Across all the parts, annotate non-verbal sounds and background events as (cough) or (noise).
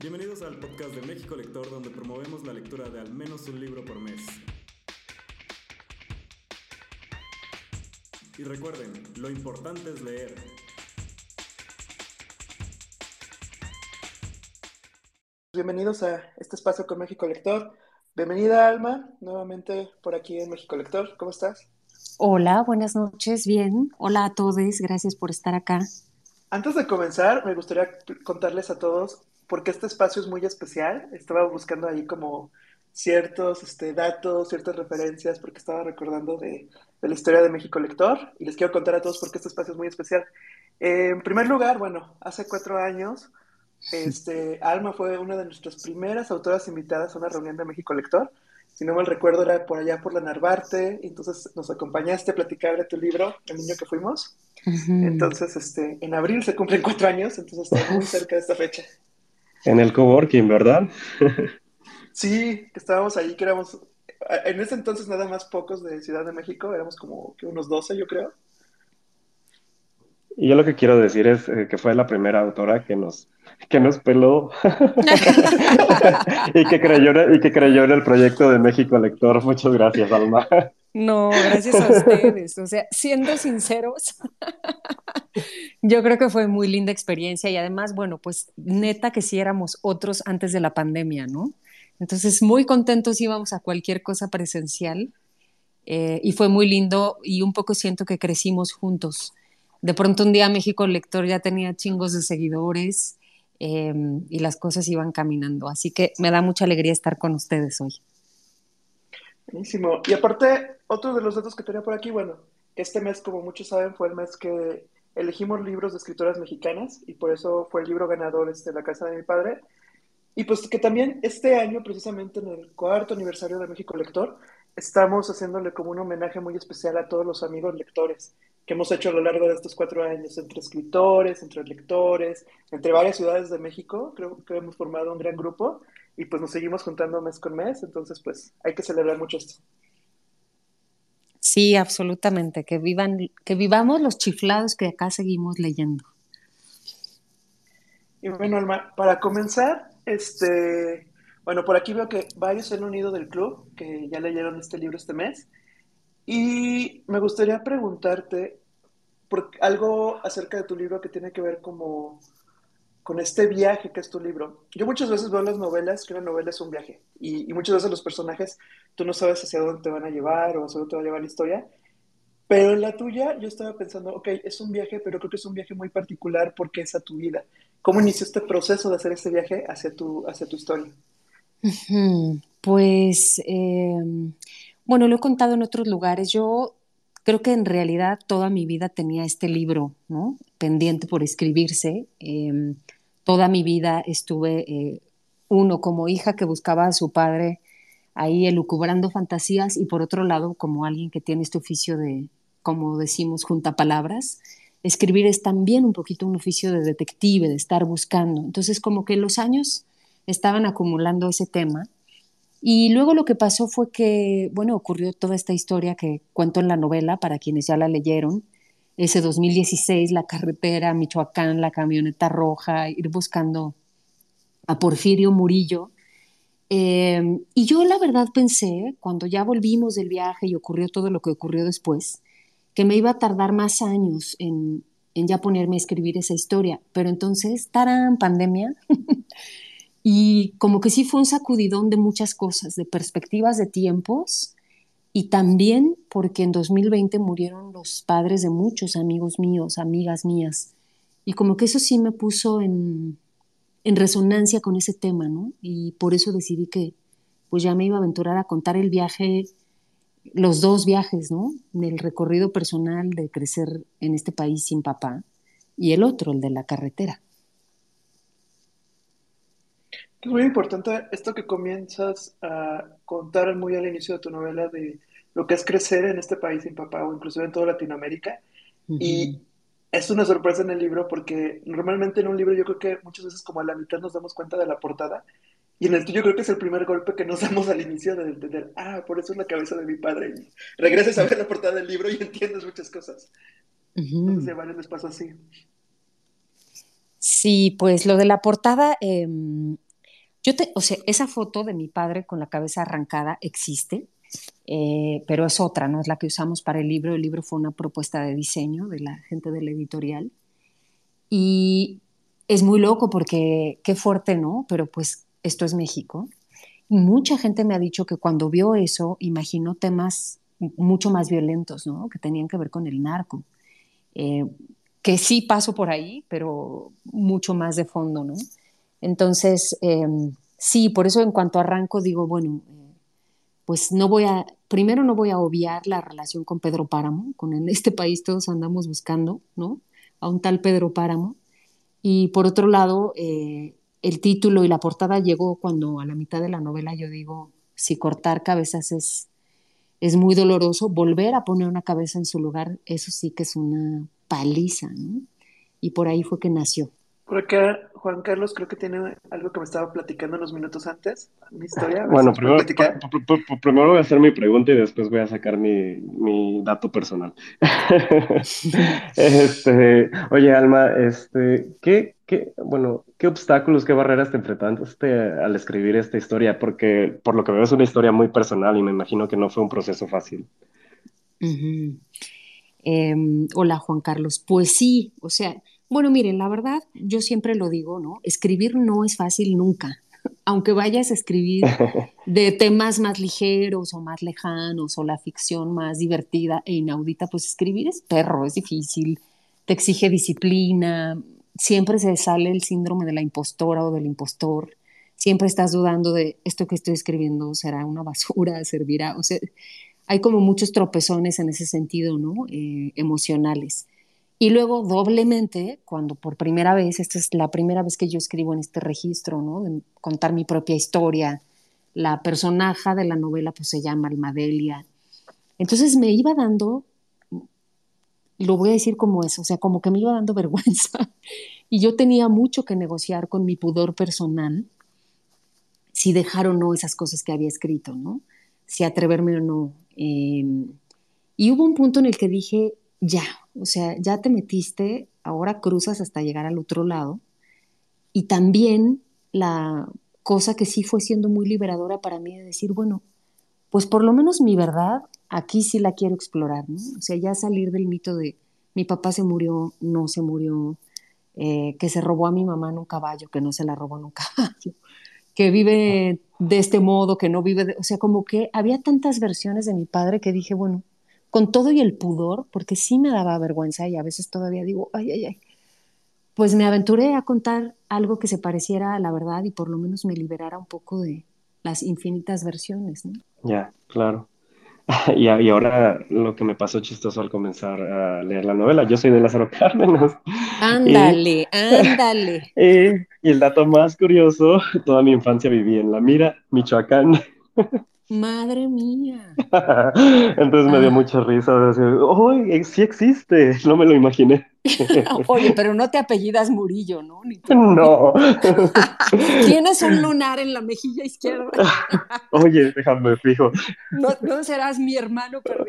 Bienvenidos al podcast de México Lector, donde promovemos la lectura de al menos un libro por mes. Y recuerden, lo importante es leer. Bienvenidos a este espacio con México Lector. Bienvenida Alma, nuevamente por aquí en México Lector. ¿Cómo estás? Hola, buenas noches, bien. Hola a todos, gracias por estar acá. Antes de comenzar, me gustaría contarles a todos porque este espacio es muy especial. Estaba buscando ahí como ciertos este, datos, ciertas referencias, porque estaba recordando de, de, la historia de México Lector y les quiero contar a todos por qué este espacio es muy especial. Eh, en primer lugar, bueno, hace cuatro años, este, Alma fue una de nuestras primeras autoras invitadas a una reunión de México Lector. Si no mal recuerdo, era por allá por la Narvarte, entonces nos acompañaste a platicar de tu libro, El niño que fuimos. Entonces, este, en abril se cumplen cuatro años, entonces está muy cerca de esta fecha. En el coworking, ¿verdad? sí, que estábamos ahí, que éramos, en ese entonces nada más pocos de Ciudad de México, éramos como que unos 12, yo creo. Y yo lo que quiero decir es eh, que fue la primera autora que nos, que nos peló (laughs) y, que creyó, y que creyó en el proyecto de México Lector. Muchas gracias, Alma. No, gracias a ustedes. O sea, siendo sinceros, (laughs) yo creo que fue muy linda experiencia y además, bueno, pues neta que sí éramos otros antes de la pandemia, ¿no? Entonces, muy contentos íbamos a cualquier cosa presencial eh, y fue muy lindo y un poco siento que crecimos juntos. De pronto un día México Lector ya tenía chingos de seguidores eh, y las cosas iban caminando. Así que me da mucha alegría estar con ustedes hoy. Buenísimo. Y aparte, otro de los datos que tenía por aquí, bueno, este mes, como muchos saben, fue el mes que elegimos libros de escritoras mexicanas y por eso fue el libro ganador este, de la casa de mi padre. Y pues que también este año, precisamente en el cuarto aniversario de México Lector, estamos haciéndole como un homenaje muy especial a todos los amigos lectores que hemos hecho a lo largo de estos cuatro años, entre escritores, entre lectores, entre varias ciudades de México, creo que hemos formado un gran grupo y pues nos seguimos juntando mes con mes, entonces pues hay que celebrar mucho esto. Sí, absolutamente, que vivan, que vivamos los chiflados que acá seguimos leyendo. Y bueno, Alma, para comenzar, este, bueno, por aquí veo que varios se han unido del club, que ya leyeron este libro este mes, y me gustaría preguntarte por algo acerca de tu libro que tiene que ver como con este viaje que es tu libro. Yo muchas veces veo las novelas, que una novela es un viaje, y, muchas veces los personajes, tú no sabes hacia dónde te van a llevar o hacia dónde te va a llevar la historia, pero en la tuya yo estaba pensando, ok, es un viaje, pero creo que es un viaje muy particular porque es a tu vida. ¿Cómo inició este proceso de hacer este viaje hacia tu, hacia tu historia? Pues, eh, bueno, lo he contado en otros lugares. Yo creo que en realidad toda mi vida tenía este libro. Pendiente por escribirse. Eh, toda mi vida estuve, eh, uno, como hija que buscaba a su padre ahí elucubrando fantasías y por otro lado, como alguien que tiene este oficio de, como decimos, junta palabras. Escribir es también un poquito un oficio de detective, de estar buscando. Entonces, como que los años estaban acumulando ese tema. Y luego lo que pasó fue que, bueno, ocurrió toda esta historia que cuento en la novela, para quienes ya la leyeron, ese 2016, la carretera, Michoacán, la camioneta roja, ir buscando a Porfirio Murillo. Eh, y yo la verdad pensé, cuando ya volvimos del viaje y ocurrió todo lo que ocurrió después, que me iba a tardar más años en, en ya ponerme a escribir esa historia. Pero entonces, tarán, pandemia. (laughs) Y como que sí fue un sacudidón de muchas cosas, de perspectivas de tiempos y también porque en 2020 murieron los padres de muchos amigos míos, amigas mías. Y como que eso sí me puso en, en resonancia con ese tema, ¿no? Y por eso decidí que pues ya me iba a aventurar a contar el viaje, los dos viajes, ¿no? El recorrido personal de crecer en este país sin papá y el otro, el de la carretera. Es muy importante esto que comienzas a contar muy al inicio de tu novela de lo que es crecer en este país sin papá o inclusive en toda Latinoamérica. Uh -huh. Y es una sorpresa en el libro porque normalmente en un libro yo creo que muchas veces como a la mitad nos damos cuenta de la portada y en el tuyo creo que es el primer golpe que nos (laughs) damos al inicio de entender, ah, por eso es la cabeza de mi padre. Y regresas a ver la portada del libro y entiendes muchas cosas. Uh -huh. Entonces varios les pasó así. Sí, pues lo de la portada... Eh Yo te, o sea, esa foto de mi padre con la cabeza arrancada existe, eh, pero es otra, no es la que usamos para el libro. El libro fue una propuesta de diseño de la gente del editorial. Y es muy loco porque qué fuerte, ¿no? Pero pues esto es México. Y mucha gente me ha dicho que cuando vio eso, imaginó temas mucho más violentos, ¿no? Que tenían que ver con el narco. Eh, que sí paso por ahí, pero mucho más de fondo, ¿no? Entonces, em, sí, por eso en cuanto arranco digo, bueno, eh, pues no voy a, primero no voy a obviar la relación con Pedro Páramo, con este país todos andamos buscando, ¿no? A un tal Pedro Páramo. Y por otro lado, eh, el título y la portada llegó cuando a la mitad de la novela yo digo, si cortar cabezas es, es muy doloroso, volver a poner una cabeza en su lugar, eso sí que es una paliza, ¿no? Y por ahí fue que nació. Por acá, Juan Carlos, creo que tiene algo que me estaba platicando unos minutos antes, mi historia. Bueno, primero, primero, voy a hacer mi pregunta y después voy a sacar mi, mi dato personal. (laughs) este, oye, Alma, este, ¿qué, qué, bueno, ¿qué obstáculos, qué barreras te enfrentaste al escribir esta historia? Porque por lo que veo es una historia muy personal y me imagino que no fue un proceso fácil. Em, hola, Juan Carlos. Pues sí, o sea, bueno, miren, la verdad, yo siempre lo digo, ¿no? Escribir no es fácil nunca. (laughs) Aunque vayas a escribir (laughs) de temas más ligeros o más lejanos o la ficción más divertida e inaudita, pues escribir es perro, es difícil, te exige disciplina, siempre se sale el síndrome de la impostora o del impostor, siempre estás dudando de esto que estoy escribiendo será una basura, (laughs) servirá, o sea, hay como muchos tropezones en ese sentido, ¿no? Eh, emocionales. Y luego doblemente, cuando por primera vez, esta es la primera vez que yo escribo en este registro, ¿no? De contar mi propia historia, la personaje de la novela pues se llama Almadelia. Entonces me iba dando, lo voy a decir como es, o sea, como que me iba dando (laughs) vergüenza. Y yo tenía mucho que negociar con mi pudor personal, si dejar o no esas cosas que había escrito, ¿no? Si atreverme o no. Em, y hubo un punto en el que dije, ya, o sea, ya te metiste, ahora cruzas hasta llegar al otro lado. Y también la cosa que sí fue siendo muy liberadora para mí de decir, bueno, pues por lo menos mi verdad aquí sí la quiero explorar, ¿no? O sea, ya salir del mito de mi papá se murió, no se murió, eh, que se robó a mi mamá en un caballo, que no se la robó en un (laughs) caballo, que vive de este modo, que no vive de... O sea, como que había tantas versiones de mi padre que dije, bueno, con todo y el pudor, porque sí me daba vergüenza y a veces todavía digo, ay, ay, ay, pues me aventuré a contar algo que se pareciera a la verdad y por lo menos me liberara un poco de las infinitas versiones. ¿no? Ya, claro. (laughs) Y, y, ahora lo que me pasó chistoso al comenzar a leer la novela, yo soy de Lázaro (laughs) Cárdenas. Ándale, ándale. (laughs) Y, y el dato más curioso, toda mi infancia viví en La Mira, Michoacán. Madre mía. (laughs) Entonces me dio ah. mucha risa. ¡Oye, sí existe! (laughs) No me lo imaginé. (laughs) Oye, pero no te apellidas Murillo, ¿no? no. Tienes un lunar en la mejilla izquierda. Oye, déjame fijo. No, serás mi hermano perdido.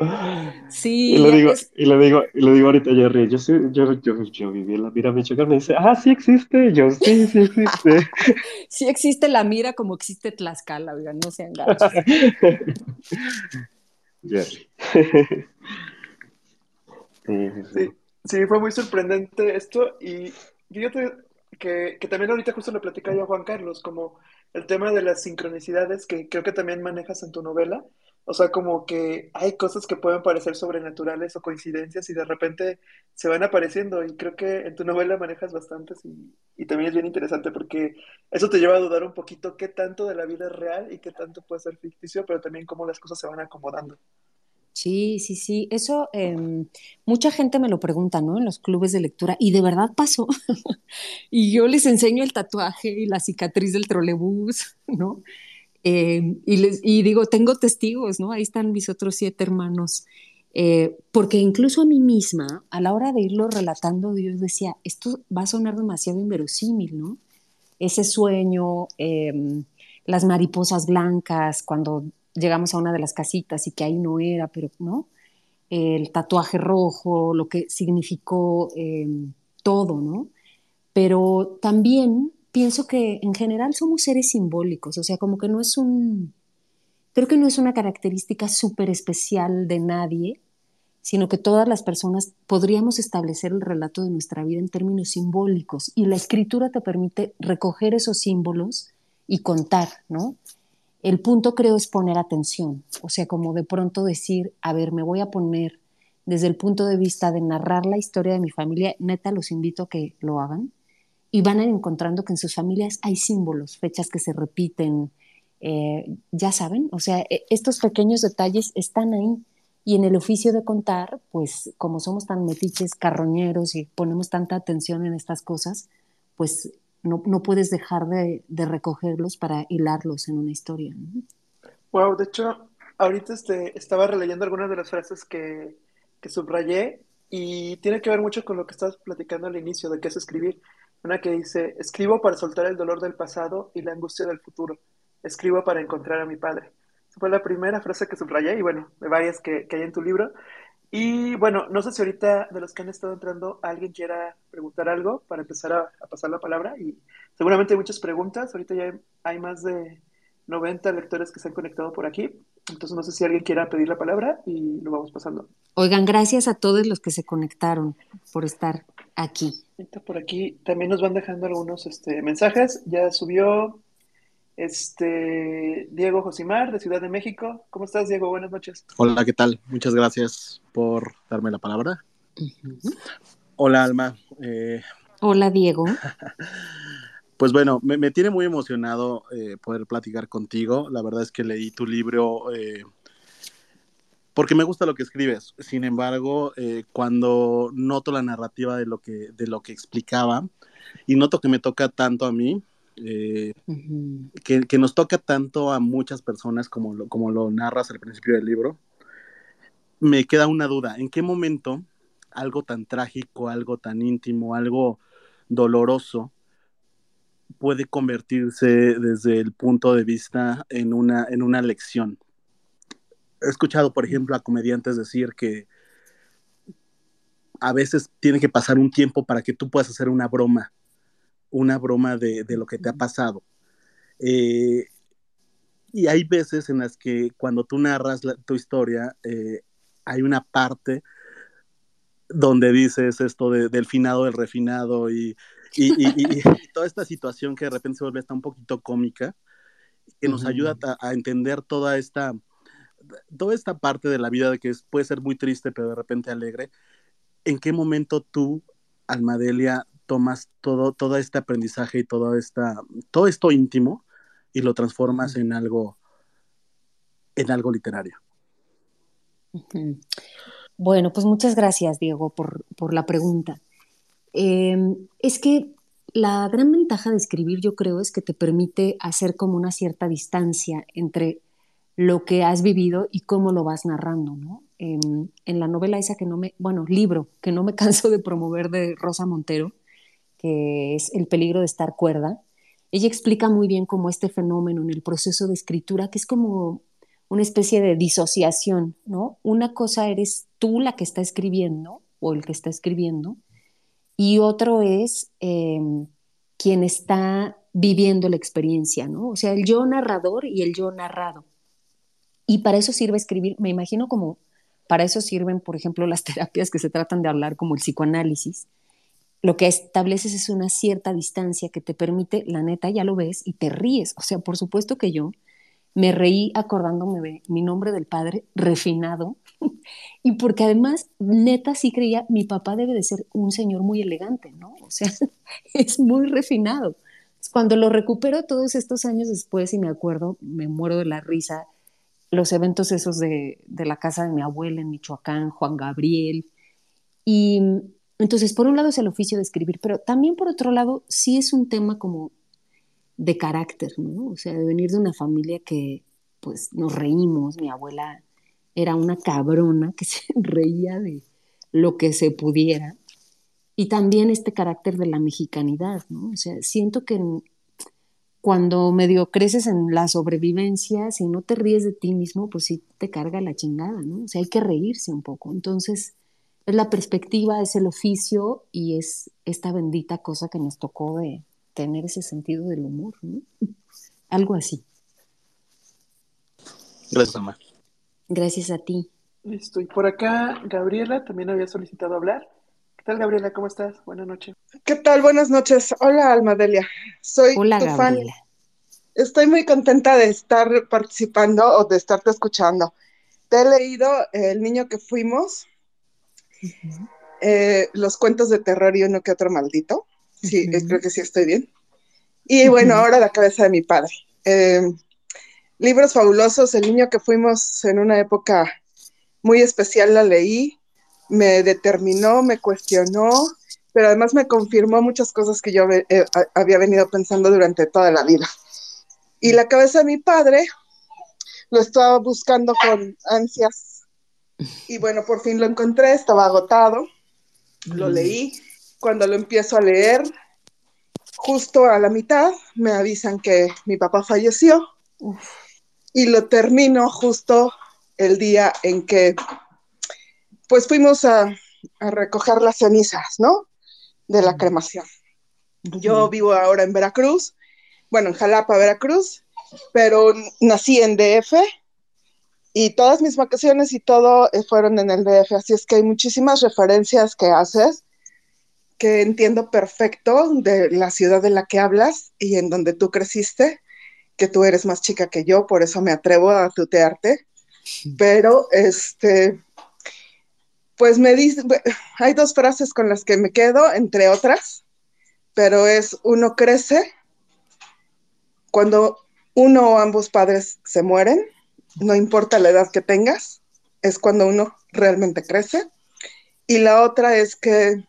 Sí. Y le digo, y le digo, y le digo ahorita a Jerry, yo, yo, yo, yo, viví en la mira Michoacán. Me dice, ah, sí existe. Yo, sí, sí existe. sí existe la mira como existe Tlaxcala, oigan, no sean gachos. (laughs) Jerry. sí, sí. sí. Sí, fue muy sorprendente esto y fíjate que, que también ahorita justo le platicaba yo a Juan Carlos, como el tema de las sincronicidades que creo que también manejas en tu novela, o sea, como que hay cosas que pueden parecer sobrenaturales o coincidencias y de repente se van apareciendo y creo que en tu novela manejas bastantes y, también es bien interesante porque eso te lleva a dudar un poquito qué tanto de la vida es real y qué tanto puede ser ficticio, pero también cómo las cosas se van acomodando. Sí, sí, sí. Eso em, mucha gente me lo pregunta, ¿no? En los clubes de lectura. Y de verdad pasó. (laughs) y yo les enseño el tatuaje y la cicatriz del trolebús, ¿no? Em, y, les, y digo, tengo testigos, ¿no? Ahí están mis otros siete hermanos. Eh, porque incluso a mí misma, a la hora de irlo relatando, Dios decía, esto va a sonar demasiado inverosímil, ¿no? Ese sueño, em, las mariposas blancas, cuando llegamos a una de las casitas y que ahí no era, pero no, el tatuaje rojo, lo que significó eh, todo, ¿no? Pero también pienso que en general somos seres simbólicos, o sea, como que no es un, creo que no es una característica súper especial de nadie, sino que todas las personas podríamos establecer el relato de nuestra vida en términos simbólicos y la escritura te permite recoger esos símbolos y contar, ¿no? El punto creo es poner atención, o sea, como de pronto decir, a ver, me voy a poner desde el punto de vista de narrar la historia de mi familia, neta los invito a que lo hagan y van encontrando que en sus familias hay símbolos, fechas que se repiten, eh, ya saben, o sea, e, estos pequeños detalles están ahí y en el oficio de contar, pues como somos tan metiches, carroñeros y ponemos tanta atención en estas cosas, pues no, no puedes dejar de, de, recogerlos para hilarlos en una historia. ¿no? Wow, de hecho, ahorita este, estaba releyendo algunas de las frases que, que subrayé y tiene que ver mucho con lo que estabas platicando al inicio, de qué es escribir. Una que dice, escribo para soltar el dolor del pasado y la angustia del futuro. Escribo para encontrar a mi padre fue la primera frase que subrayé y bueno, de varias que, que, hay en tu libro. Y bueno, no sé si ahorita de los que han estado entrando alguien quiera preguntar algo para empezar a, pasar la palabra y seguramente hay muchas preguntas. Ahorita ya hay, hay, más de 90 lectores que se han conectado por aquí. Entonces no sé si alguien quiera pedir la palabra y lo vamos pasando. Oigan, gracias a todos los que se conectaron por estar aquí. Por aquí también nos van dejando algunos este, mensajes. Ya subió este, Diego Josimar, de Ciudad de México. ¿Cómo estás, Diego? Buenas noches. Hola, ¿qué tal? Muchas gracias por darme la palabra. Uh -huh. Hola, Alma. Eh... Hola, Diego. (laughs) Pues bueno, me, me tiene muy emocionado eh, poder platicar contigo. La verdad es que leí tu libro eh, porque me gusta lo que escribes. Sin embargo, eh, cuando noto la narrativa de lo que, de lo que explicaba y noto que me toca tanto a mí, eh, uh -huh. que, que, nos toca tanto a muchas personas como lo, como lo narras al principio del libro, me queda una duda, ¿en qué momento algo tan trágico, algo tan íntimo, algo doloroso puede convertirse desde el punto de vista en una, en una lección? He escuchado, por ejemplo, a comediantes decir que a veces tiene que pasar un tiempo para que tú puedas hacer una broma una broma de, de, lo que te ha pasado. Eh, y hay veces en las que cuando tú narras la, tu historia, eh, hay una parte donde dices esto de, del finado, del refinado y, y, y, y, toda esta situación que de repente se vuelve hasta un poquito cómica, que nos uh -huh. ayuda a, a, entender toda esta, toda esta parte de la vida de que es, puede ser muy triste, pero de repente alegre. ¿En qué momento tú, Almadelia, tomas todo, todo este aprendizaje y todo, esta, todo esto íntimo y lo transformas en algo, en algo literario. Bueno, pues muchas gracias, Diego, por, por la pregunta. Eh, es que la gran ventaja de escribir, yo creo, es que te permite hacer como una cierta distancia entre lo que has vivido y cómo lo vas narrando, ¿no? Eh, en la novela esa que no me, bueno, libro que no me (laughs) canso de promover de Rosa Montero, que es El peligro de estar cuerda, ella explica muy bien cómo este fenómeno en el proceso de escritura, que es como una especie de disociación, ¿no? Una cosa eres tú la que está escribiendo o el que está escribiendo, y otro es eh, quien está viviendo la experiencia, ¿no? O sea, el yo narrador y el yo narrado. Y para eso sirve escribir, me imagino como para eso sirven, por ejemplo, las (laughs) terapias que se tratan de hablar, como el psicoanálisis, lo que estableces es una cierta distancia que te permite, la neta, ya lo ves y te ríes. O sea, por supuesto que yo me reí acordándome de mi nombre del padre, refinado, (laughs) y porque además, neta, sí creía, mi papá debe de ser un señor muy elegante, ¿no? O sea, (laughs) es muy refinado. Cuando lo recupero todos estos años después y me acuerdo, me muero de la risa, los eventos esos de, de la casa de mi abuela en Michoacán, Juan Gabriel, y entonces, por un lado es el oficio de escribir, pero también por otro lado sí es un tema como de carácter, ¿no? O sea, de venir de una familia que pues nos reímos, mi abuela era una cabrona que (laughs) se reía de lo que se pudiera. Y también este carácter de la mexicanidad, ¿no? O sea, siento que cuando medio creces en la sobrevivencia, si no te ríes de ti mismo, pues sí te carga la chingada, ¿no? O sea, hay que reírse un poco. Entonces, es la perspectiva, es el oficio y es esta bendita cosa que nos tocó de, tener ese sentido del humor, ¿no? (laughs) Algo así. Gracias, Alma. Gracias a ti. Listo. Y por acá, Gabriela también había solicitado hablar. ¿Qué tal, Gabriela? ¿Cómo estás? Buenas noches. ¿Qué tal? Buenas noches. Hola, Almadelia. Soy Hola, tu fan. Gabriela. Estoy muy contenta de estar participando o de estarte escuchando. Te he leído El niño que fuimos, eh, los cuentos de terror y uno que otro maldito. Sí, eh, creo que sí estoy bien. Y bueno, ahora la cabeza de mi padre. Eh, libros fabulosos, El niño que fuimos en una época muy especial la leí, me determinó, me cuestionó, pero además me confirmó muchas cosas que yo eh, había venido pensando durante toda la vida. Y la cabeza de mi padre lo estaba buscando con ansias. Y bueno, por fin lo encontré, estaba agotado, lo leí. Cuando lo empiezo a leer, justo a la mitad me avisan que mi papá falleció y lo termino justo el día en que pues fuimos a, a recoger las cenizas, ¿no? De la cremación. Yo vivo ahora en Veracruz, bueno, en Jalapa, Veracruz, pero nací en DF y todas mis vacaciones y todo fueron en el DF, así es que hay muchísimas referencias que haces que entiendo perfecto de la ciudad de la que hablas y en donde tú creciste, que tú eres más chica que yo, por eso me atrevo a tutearte, (laughs) pero este, pues me dice, hay dos frases con las que me quedo, entre otras, pero es uno crece cuando uno o ambos padres se mueren, no importa la edad que tengas, es cuando uno realmente crece. Y la otra es que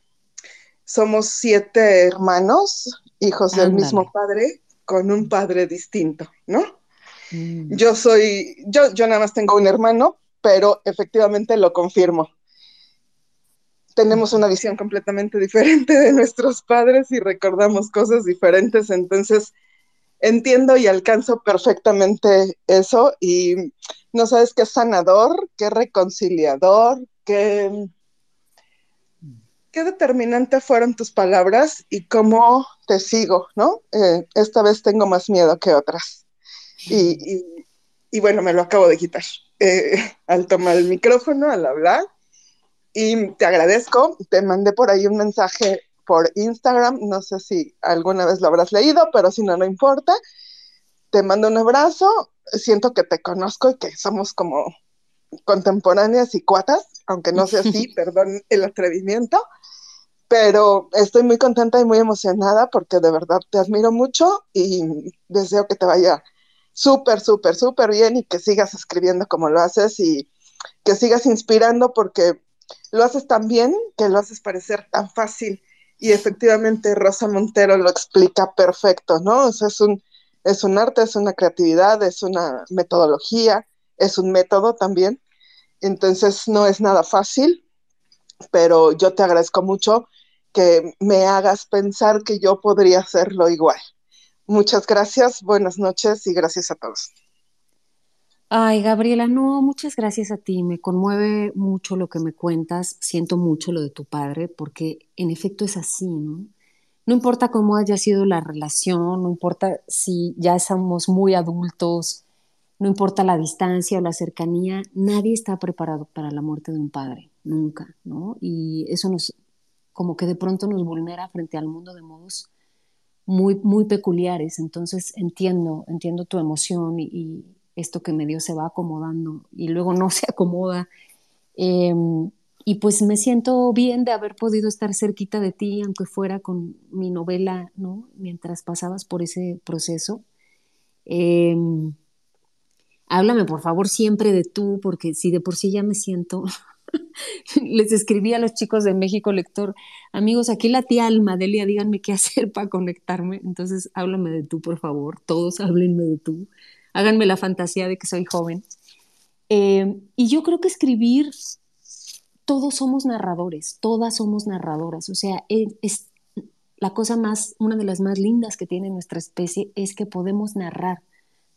somos siete hermanos, hijos del mismo padre, con un padre distinto, ¿no? Mm. Yo soy, yo, yo nada más tengo un hermano, pero efectivamente lo confirmo. Tenemos una visión completamente diferente de nuestros padres y recordamos cosas diferentes, entonces entiendo y alcanzo perfectamente eso y no sabes qué sanador, qué reconciliador, qué, qué determinante fueron tus palabras y cómo te sigo, ¿no? Eh, esta vez tengo más miedo que otras. Y, y, bueno, me lo acabo de quitar eh, (laughs) al tomar el micrófono, al hablar. Y te agradezco, te mandé por ahí un mensaje por Instagram, no sé si alguna vez lo habrás leído, pero si no, no importa. Te mando un abrazo, siento que te conozco y que somos como contemporáneas y cuatas, aunque no sea (laughs) así, perdón el atrevimiento, pero estoy muy contenta y muy emocionada porque de verdad te admiro mucho y deseo que te vaya súper, súper, súper bien y que sigas escribiendo como lo haces y que sigas inspirando porque lo haces tan bien que lo haces parecer tan fácil y efectivamente Rosa Montero lo explica perfecto, ¿no? O es un, es un arte, es una creatividad, es una metodología, es un método también. Entonces no es nada fácil, pero yo te agradezco mucho que me hagas pensar que yo podría hacerlo igual. Muchas gracias, buenas noches y gracias a todos. Ay, Gabriela, no, muchas gracias a ti. Me conmueve mucho lo que me cuentas. Siento mucho lo de tu padre, porque en efecto es así, ¿no? No importa cómo haya sido la relación, no importa si ya somos muy adultos, no importa la distancia o la cercanía, nadie está preparado para la muerte de un padre, nunca, ¿no? Y eso nos, como que de pronto nos vulnera frente al mundo de modos muy, muy peculiares. Entonces entiendo, entiendo tu emoción y, esto que medio se va acomodando y luego no (laughs) se acomoda. Eh, y pues me siento bien de haber podido estar cerquita de ti, aunque fuera con mi novela, ¿no? Mientras pasabas por ese proceso. Eh, háblame, por favor, siempre de tú, porque si de por sí ya me siento... (laughs) Les escribí a los chicos de México Lector, amigos, aquí la tía Alma, Delia, díganme qué hacer para conectarme. Entonces, háblame de tú, por favor. Todos háblenme de tú háganme la fantasía de que soy joven. Eh, y yo creo que escribir, todos somos narradores, todas somos narradoras. O sea, es, es, la cosa más, una de las más lindas que tiene nuestra especie es que podemos narrar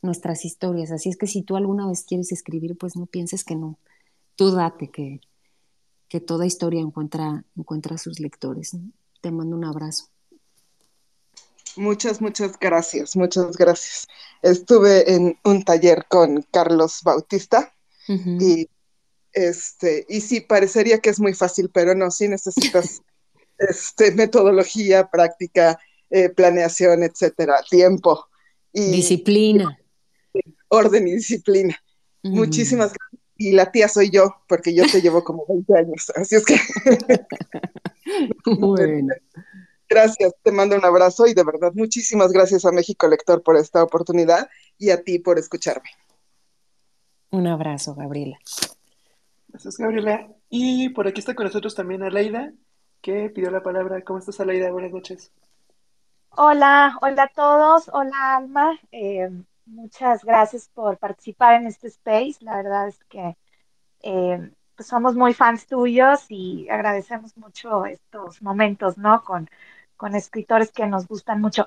nuestras historias. Así es que si tú alguna vez quieres escribir, pues no pienses que no. Tú date que, que toda historia encuentra, encuentra sus lectores. ¿no? Te mando un abrazo. Muchas, muchas gracias, muchas gracias. Estuve en un taller con Carlos Bautista y este, y sí, parecería que es muy fácil, pero no, sí necesitas (laughs) este, metodología, práctica, eh, planeación, etcétera, tiempo. Y, disciplina. Orden y disciplina. Muchísimas gracias. Y la tía soy yo, porque yo te llevo como 20 años, así es que... (laughs) (laughs) bueno. Gracias, te mando un abrazo y de verdad muchísimas gracias a México Lector por esta oportunidad y a ti por escucharme. Un abrazo, Gabriela. Gracias, Gabriela. Y por aquí está con nosotros también Aleida, que pidió la palabra. ¿Cómo estás, Aleida? Buenas noches. Hola, hola a todos. Hola, Alma. Eh, muchas gracias por participar en este space. La verdad es que eh, pues somos muy fans tuyos y agradecemos mucho estos momentos, ¿no? Con, con escritores que nos gustan mucho.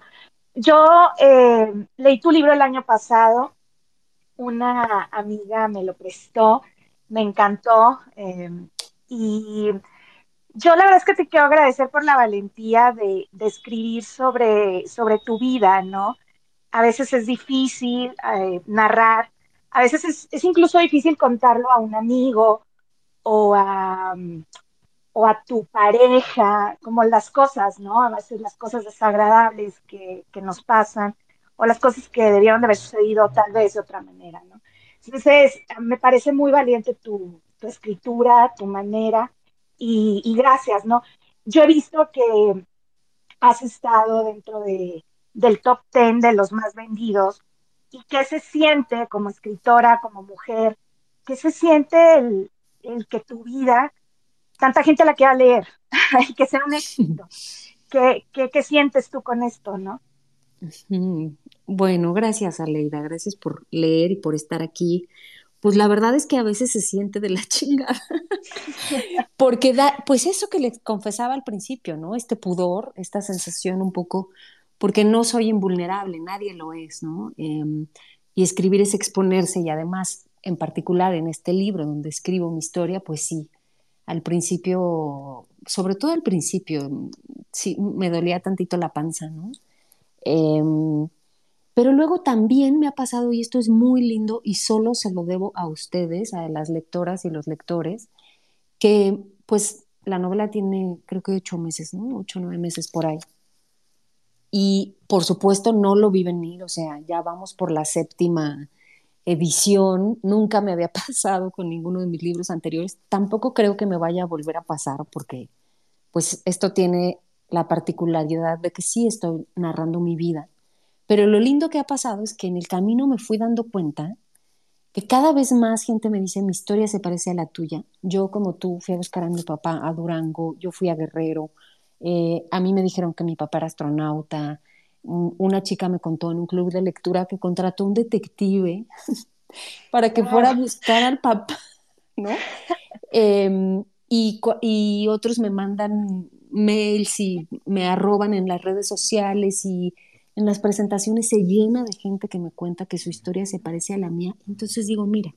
Yo eh, leí tu libro el año pasado, una amiga me lo prestó, me encantó eh, y yo la verdad es que te quiero agradecer por la valentía de, escribir sobre, sobre tu vida, ¿no? A veces es difícil eh, narrar, a veces es, es, incluso difícil contarlo a un amigo o a, o a tu pareja, como las cosas, ¿no? A veces las cosas desagradables que, que nos pasan o las cosas que debieron de haber sucedido tal vez de otra manera, ¿no? Entonces, me parece muy valiente tu, tu escritura, tu manera y, gracias, ¿no? Yo he visto que has estado dentro de, del top 10 de los más vendidos y qué se siente como escritora, como mujer, qué se siente el, el que tu vida tanta gente la quiera leer (laughs) y que sea un éxito. ¿Qué, qué, qué sientes tú con esto, no? Bueno, gracias Aleida, gracias por leer y por estar aquí. Pues la verdad es que a veces se siente de la (laughs) chingada, porque da, pues eso que les confesaba al principio, ¿no? Este pudor, esta sensación un poco, porque no soy invulnerable, nadie lo es, ¿no? Em, y escribir es exponerse y además, en particular en este libro donde escribo mi historia, pues sí, al principio, sobre todo al principio, sí, me dolía tantito la panza, ¿no? Em, pero luego también me ha pasado, y esto es muy lindo, y solo se lo debo a ustedes, a las lectoras y los lectores, que pues la novela tiene creo que ocho meses, ¿no? Ocho, nueve meses por ahí. Y por supuesto no lo vi venir, o sea, ya vamos por la séptima edición, nunca me había (laughs) pasado con ninguno de mis libros anteriores, tampoco creo que me vaya a volver a pasar porque pues esto tiene la particularidad de que sí estoy narrando mi vida, pero lo lindo que ha pasado es que en el camino me fui dando cuenta que cada vez más gente me dice mi historia se parece a la tuya. Yo como tú fui a buscar a mi papá a Durango, yo fui a Guerrero, eh, a mí me dijeron que mi papá era astronauta, una chica me contó en un club de lectura que contrató un detective (laughs) para que fuera a buscar al papá, (laughs) ¿no? Em, y, y, otros me mandan mails y me arroban en las redes sociales y en las presentaciones se llena de gente que me cuenta que su historia se parece a la mía. Entonces digo, mira,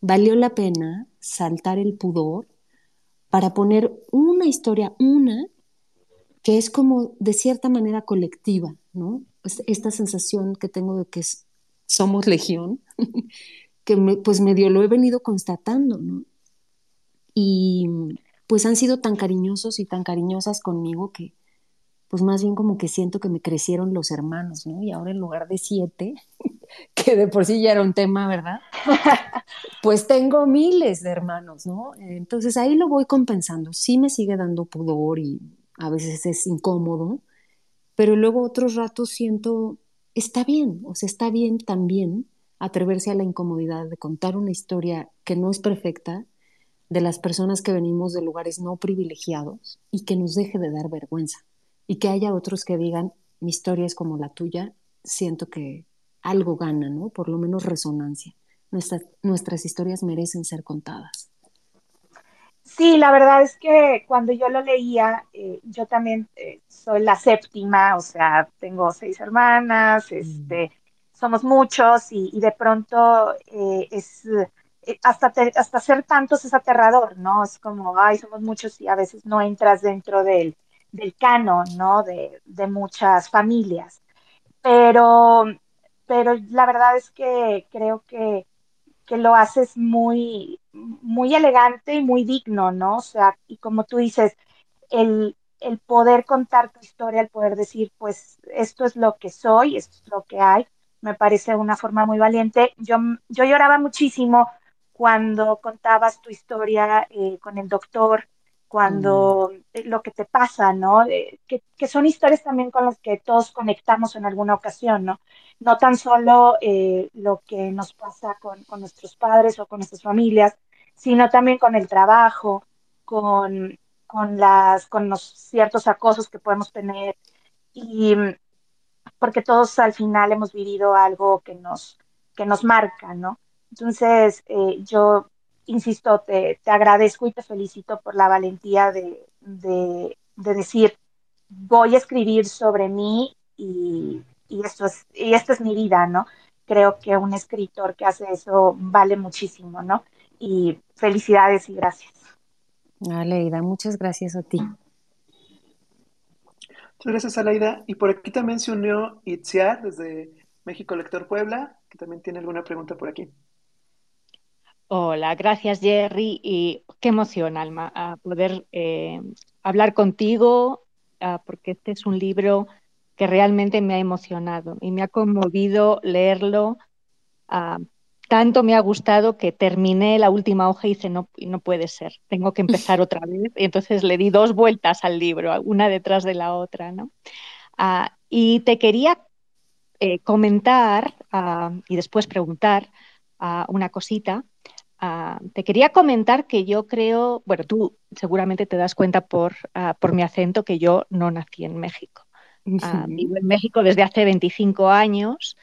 valió la pena saltar el pudor para poner una historia, una, que es como de cierta manera colectiva, ¿no? Esta sensación que tengo de que somos legión, (laughs) que me, pues medio lo he venido constatando, ¿no? Y pues han sido tan cariñosos y tan cariñosas conmigo que pues más bien como que siento que me crecieron los hermanos, ¿no? Y ahora en lugar de siete, (laughs) que de por sí ya era un tema, ¿verdad? (laughs) Pues tengo miles de hermanos, ¿no? Entonces ahí lo voy compensando. Sí me sigue dando pudor y a veces es incómodo, pero luego otros ratos siento, está bien, o sea, está bien también atreverse a la incomodidad de contar una historia que no es perfecta, de las personas que venimos de lugares no privilegiados y que nos deje de dar vergüenza. Y que haya otros que digan, mi historia es como la tuya, siento que algo gana, ¿no? Por lo menos resonancia. Nuestras, nuestras historias merecen ser contadas. Sí, la verdad es que cuando yo lo leía, eh, yo también eh, soy la séptima, o sea, tengo seis hermanas, mm. este, somos muchos y, de pronto eh, es hasta hasta ser tantos es aterrador, ¿no? Es como, ay, somos muchos y a veces no entras dentro del, del canon, ¿no? De, de muchas familias. pero, pero la verdad es que creo que, que lo haces muy, muy elegante y muy digno, ¿no? O sea, y como tú dices, el, el poder contar tu historia, el poder decir, pues esto es lo que soy, esto es lo que hay, me parece una forma muy valiente. Yo, yo lloraba muchísimo cuando contabas tu historia eh, con el doctor, cuando mm. lo que te pasa, ¿no? que, que, son historias también con las que todos conectamos en alguna ocasión, ¿no? No tan solo eh, lo que nos pasa con, con, nuestros padres o con nuestras familias, sino también con el trabajo, con, con, las, con los ciertos acosos que podemos tener. Y porque todos al final hemos vivido algo que nos, que nos marca, ¿no? Entonces, eh, yo insisto, te, te, agradezco y te felicito por la valentía de, de, de, decir, voy a escribir sobre mí y, y, esto es, y esta es mi vida, ¿no? Creo que un escritor que hace eso vale muchísimo, ¿no? Y felicidades y gracias. Aleida, muchas gracias a ti. Muchas gracias, Aleida. Y por aquí también se unió Itziar desde México Lector Puebla, que también tiene alguna pregunta por aquí. Hola, gracias Jerry y qué emoción, Alma, a poder eh, hablar contigo, uh, porque este es un libro que realmente me ha emocionado y me ha conmovido leerlo. Uh, tanto me ha gustado que terminé la última hoja y dice, no, no puede ser, tengo que (laughs) empezar otra vez. Y entonces le di dos vueltas al libro, una detrás de la otra. ¿no? Uh, y te quería eh, comentar y después preguntar una cosita. Uh, te quería comentar que yo creo, bueno, tú seguramente te das cuenta por, uh, por mi acento que yo no nací en México. Uh, vivo en México desde hace 25 años.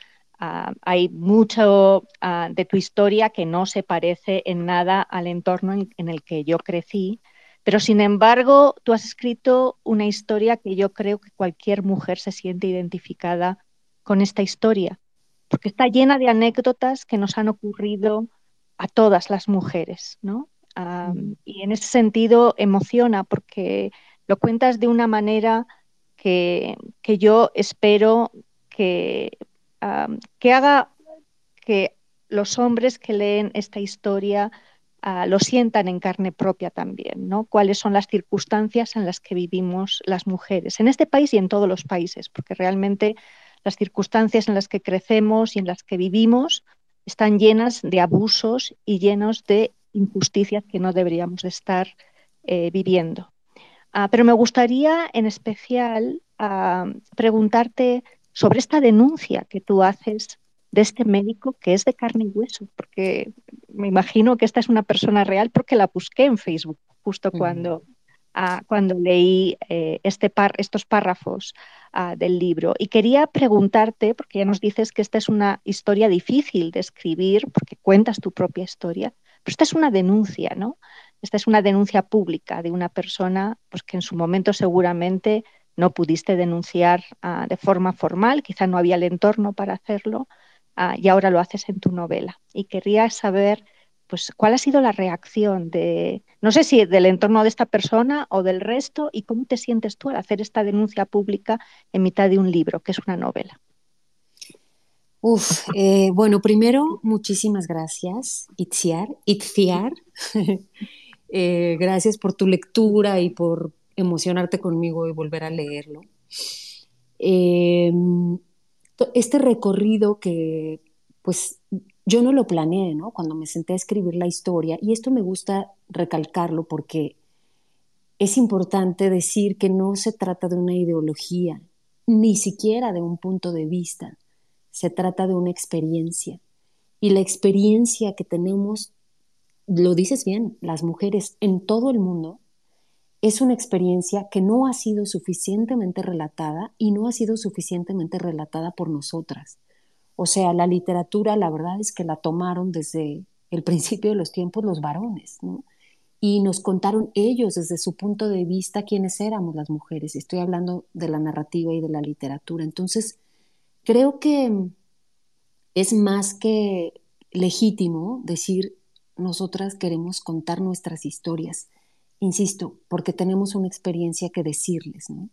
hay mucho de tu historia que no se parece en nada al entorno en, en, el que yo crecí, pero sin embargo tú has escrito una historia que yo creo que cualquier mujer se siente identificada con esta historia, porque está llena de anécdotas que nos han ocurrido a todas las mujeres, ¿no? Um, y en ese sentido emociona porque lo cuentas de una manera que, que yo espero que, um, que, haga que los hombres que leen esta historia uh, lo sientan en carne propia también, ¿no? Cuáles son las circunstancias en las que vivimos las mujeres, en este país y en todos los países, porque realmente las circunstancias en las que crecemos y en las que vivimos están llenas de abusos y llenos de injusticias que no deberíamos estar eh, viviendo. Uh, pero me gustaría en especial uh, preguntarte sobre esta denuncia que tú haces de este médico que es de carne y hueso, porque me imagino que esta es una persona real porque la busqué en Facebook justo uh -huh. Cuando leí eh, este estos párrafos uh, del libro. Y quería preguntarte, porque ya nos dices que esta es una historia difícil de escribir, porque cuentas tu propia historia, pero esta es una denuncia, ¿no? Esta es una denuncia pública de una persona pues, que en su momento seguramente no pudiste denunciar uh, de forma formal, quizá no había el entorno para hacerlo, uh, y ahora lo haces en tu novela. Y quería saber pues cuál ha sido la reacción de, no sé si del entorno de esta persona o del resto, y cómo te sientes tú al hacer esta denuncia pública en mitad de un libro, que es una novela. Uf, eh, bueno, primero, muchísimas gracias, Itziar, Itziar. (laughs) eh, gracias por tu lectura y por emocionarte conmigo y volver a leerlo. Eh, este recorrido que, pues, yo no lo planeé, ¿no? Cuando me senté a escribir la historia, y esto me gusta recalcarlo porque es importante decir que no se trata de una ideología, ni siquiera de un punto de vista, se trata de una experiencia. Y la experiencia que tenemos, lo dices bien, las mujeres en todo el mundo, es una experiencia que no ha sido suficientemente relatada y no ha sido suficientemente relatada por nosotras. O sea, la literatura, la verdad es que la tomaron desde el principio de los tiempos los varones, ¿no? Y nos contaron ellos desde su punto de vista quiénes éramos las mujeres. Estoy hablando de la narrativa y de la literatura. Entonces, creo que es más que legítimo decir, nosotras queremos contar nuestras historias, insisto, porque tenemos una experiencia que decirles, ¿no?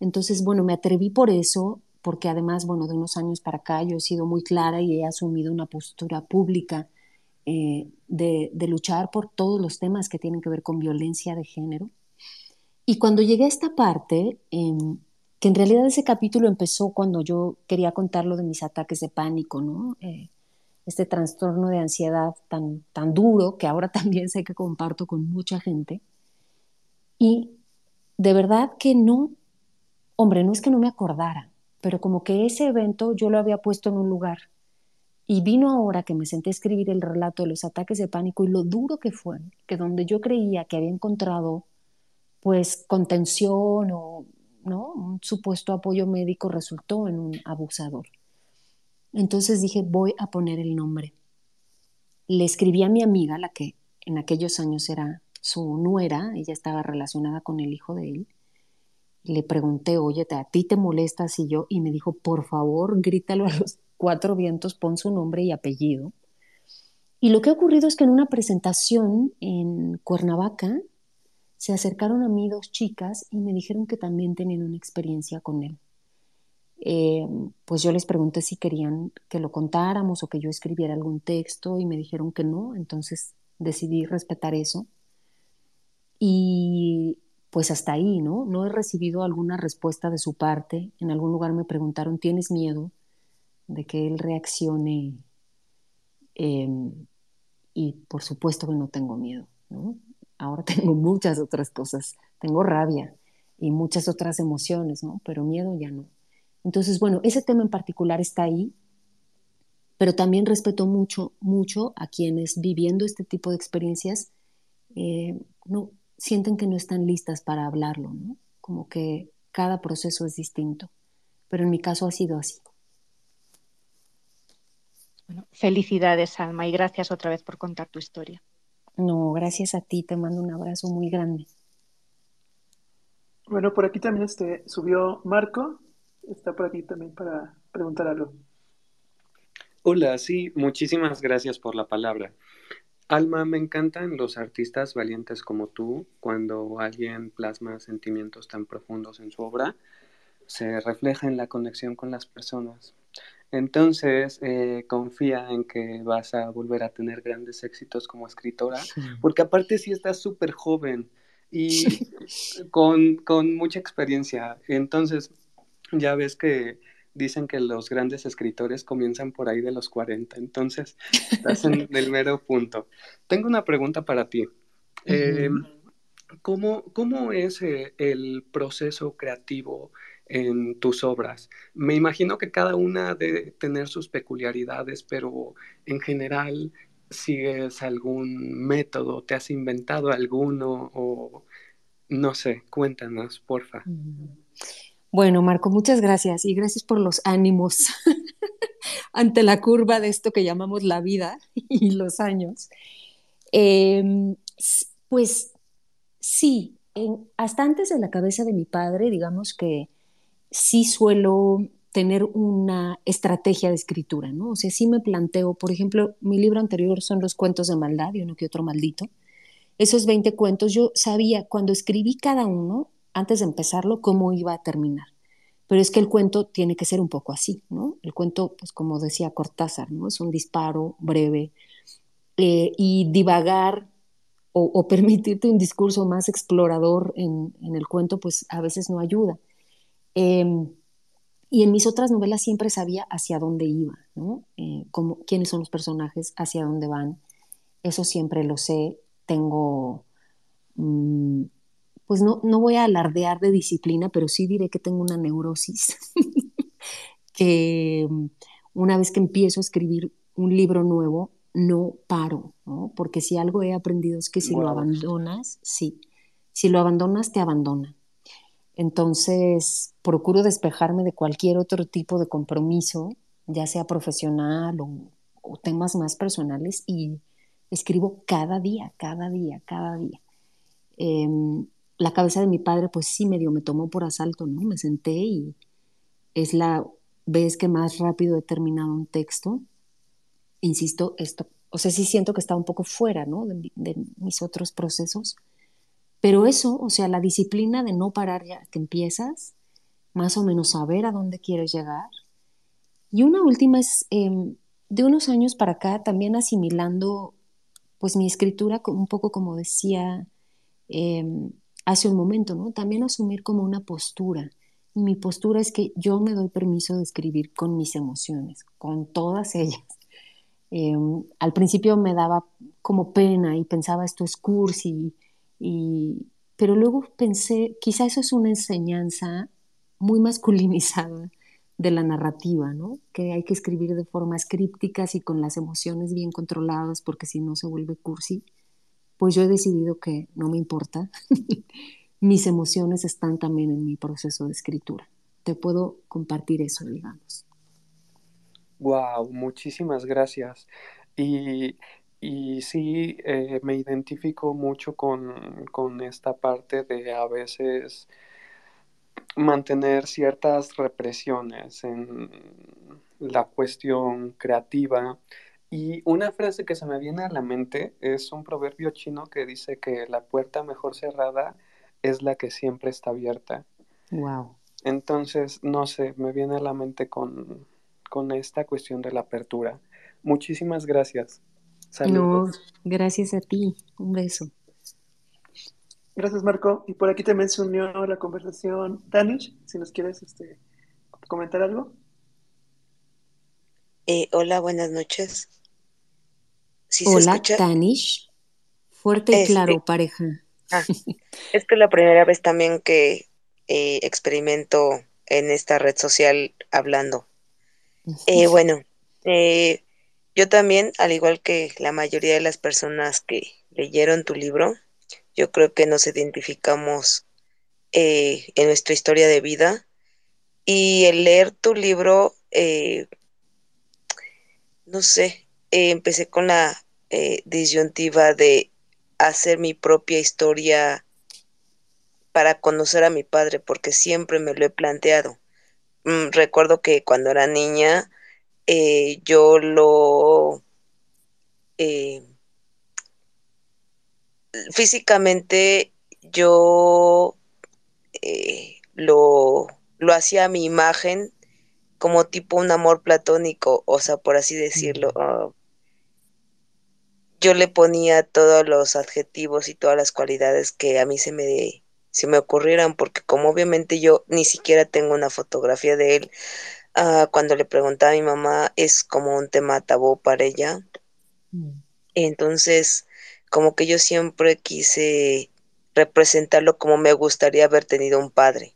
Entonces, bueno, me atreví por eso, porque además, bueno, de unos años para acá yo he sido muy clara y he asumido una postura pública eh, de, luchar por todos los temas que tienen que ver con violencia de género. Y cuando llegué a esta parte, em, que en realidad ese capítulo empezó cuando yo quería contar lo de mis ataques de pánico, ¿no? Eh, este trastorno de ansiedad tan, tan duro que ahora (laughs) también sé que comparto con mucha gente. Y de verdad que no, hombre, no es que no me acordara, pero como que ese evento yo lo había puesto en un lugar. Y vino ahora que me senté a escribir el relato de los ataques de pánico y lo duro que fue, que donde yo creía que había encontrado pues contención o ¿no? un supuesto apoyo médico resultó en un abusador. Entonces dije, voy a poner el nombre. Le escribí a mi amiga, la que en aquellos años era su nuera, ella estaba relacionada con el hijo de él. Le pregunté, oye, ¿a ti te molesta si yo? Y me dijo, por favor, grítalo a los cuatro vientos, pon su nombre y apellido. Y lo que ha ocurrido es que en una presentación en Cuernavaca se acercaron a mí dos chicas y me dijeron que también tenían una experiencia con él. Eh, pues yo les pregunté si querían que lo contáramos o que yo escribiera algún texto y me dijeron que no, entonces decidí respetar eso. Y pues hasta ahí, ¿no? No he recibido alguna respuesta de su parte. En algún lugar me preguntaron, ¿tienes miedo de que él reaccione? Em, y por supuesto que no tengo miedo, ¿no? Ahora (laughs) tengo muchas otras cosas. Tengo rabia y muchas otras emociones, ¿no? Pero miedo ya no. Entonces, bueno, ese tema en particular está ahí, pero también respeto mucho, mucho a quienes viviendo este tipo de experiencias eh, no sienten que no están listas para hablarlo, ¿no? Como que cada proceso es distinto, pero en mi caso ha sido así. Bueno, felicidades, Alma, y gracias otra vez por contar tu historia. No, gracias a ti, te mando un abrazo muy grande. Bueno, por aquí también este, subió Marco, está por aquí también para preguntar algo. Hola, sí, muchísimas gracias por la palabra. Alma, me encantan los artistas valientes como tú, cuando alguien plasma sentimientos tan profundos en su obra, se refleja en la conexión con las personas. Entonces, eh, confía en que vas a volver a tener grandes éxitos como escritora, porque aparte sí estás súper joven y con, con, mucha experiencia. Entonces, ya ves que dicen que los grandes escritores comienzan por ahí de los 40, entonces estás en (laughs) el mero punto. Tengo una pregunta para ti. Em, ¿cómo, ¿cómo, es eh, el proceso creativo? en tus obras. Me imagino que cada una debe tener sus peculiaridades, pero en general sigues algún método, te has inventado alguno o no sé, cuéntanos, porfa. Bueno, Marco, muchas gracias y gracias por los ánimos (laughs) ante la curva de esto que llamamos la vida (laughs) y los años. Em, pues sí, hasta antes de la cabeza de mi padre, digamos que sí suelo tener una estrategia de escritura, ¿no? O sea, sí me planteo, por ejemplo, mi libro anterior son los cuentos de maldad y uno que otro maldito. Esos 20 cuentos, yo sabía cuando escribí cada uno, antes de empezarlo, cómo iba a terminar. Pero es que el cuento tiene que ser un poco así, ¿no? El cuento, pues como decía Cortázar, ¿no? Es un disparo breve eh, y divagar o, (laughs) permitirte un discurso más explorador en, en el cuento, pues a veces no ayuda. Em, y en mis otras novelas siempre sabía hacia dónde iba, ¿no? Eh, quiénes son los personajes, hacia dónde van. Eso siempre lo sé. Tengo, mm, pues no, no voy a alardear de disciplina, pero sí diré que tengo una neurosis. (laughs) que mm, una vez que empiezo a escribir un libro nuevo, no paro, ¿no? Porque si algo he aprendido es que si lo abandonas, sí, si lo abandonas, te abandona. Entonces, procuro despejarme de cualquier otro tipo de compromiso, ya sea profesional o, temas más personales, y escribo cada día, cada día, cada día. Em, la cabeza de mi padre, pues sí, medio me tomó por asalto, ¿no? Me senté y es la vez que más rápido he terminado un texto. Insisto, esto, o sea, sí siento que está un poco fuera, ¿no? de mis otros procesos pero eso, o sea, la disciplina de no parar ya que empiezas, más o menos saber a dónde quieres llegar. Y una última es, em, de unos años para acá, también asimilando pues mi escritura un poco como decía em, hace un momento, ¿no? También asumir como una postura. mi postura es que yo me doy permiso de escribir con mis emociones, con todas ellas. (laughs) Em, al principio me daba como pena y pensaba esto es cursi, y, pero luego pensé, quizá eso es una enseñanza muy masculinizada de la narrativa, ¿no? Que hay que escribir de formas crípticas y con las emociones bien controladas porque si no se vuelve cursi. Pues yo he decidido que no me importa. (laughs) Mis emociones están también en mi proceso de escritura. Te puedo compartir eso, digamos. Wow, muchísimas gracias. Y, y sí, eh, me identifico mucho con, con esta parte de a veces mantener ciertas represiones en la cuestión creativa. Y una frase que se me viene a la mente es un proverbio chino que dice que la puerta mejor cerrada es la que siempre está abierta. Wow. Entonces, no sé, me viene a la mente con, con esta cuestión de la apertura. Muchísimas gracias. Saludos. No, gracias a ti. Un beso. Gracias, Marco. Y por aquí también se unió a la conversación Tanish, si nos quieres este, comentar algo. Eh, hola, buenas noches. Hola, Tanish. Fuerte y este, claro, pareja. Ah, (laughs) es que es la primera vez también que eh, experimento en esta red social hablando. Eh, bueno, yo también, al igual que la mayoría de las personas que leyeron tu libro, yo creo que nos identificamos eh, en nuestra historia de vida. Y el leer tu libro, eh, no sé, eh, empecé con la disyuntiva de hacer mi propia historia para conocer a mi padre, porque siempre me lo he planteado. Mm, recuerdo que cuando era niña, yo lo físicamente yo eh, lo, lo hacía a mi imagen como tipo un amor platónico, o sea, por así decirlo. Yo le ponía todos los adjetivos y todas las cualidades que a mí se me, se me ocurrieran, porque como obviamente yo ni siquiera tengo una fotografía de él, ah, cuando le preguntaba a mi mamá es como un tema tabú para ella. Mm. Entonces, como que yo siempre quise representarlo como me gustaría haber tenido un padre.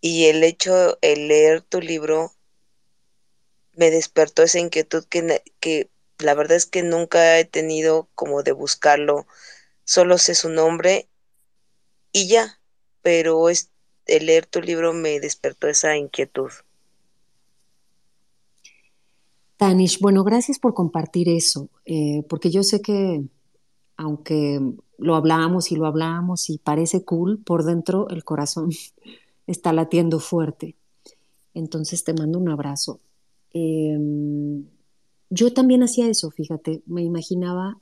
Y el hecho, el leer tu libro, me despertó esa inquietud que, que la verdad es que nunca he tenido como de buscarlo, solo sé su nombre y ya, pero es, el leer tu libro me despertó esa inquietud. Tanish, bueno, gracias por compartir eso, eh, porque yo sé que aunque lo hablamos y lo hablamos y parece cool, por dentro el corazón (laughs) está latiendo fuerte. Entonces te mando un abrazo. Em, yo también hacía eso, fíjate, me imaginaba,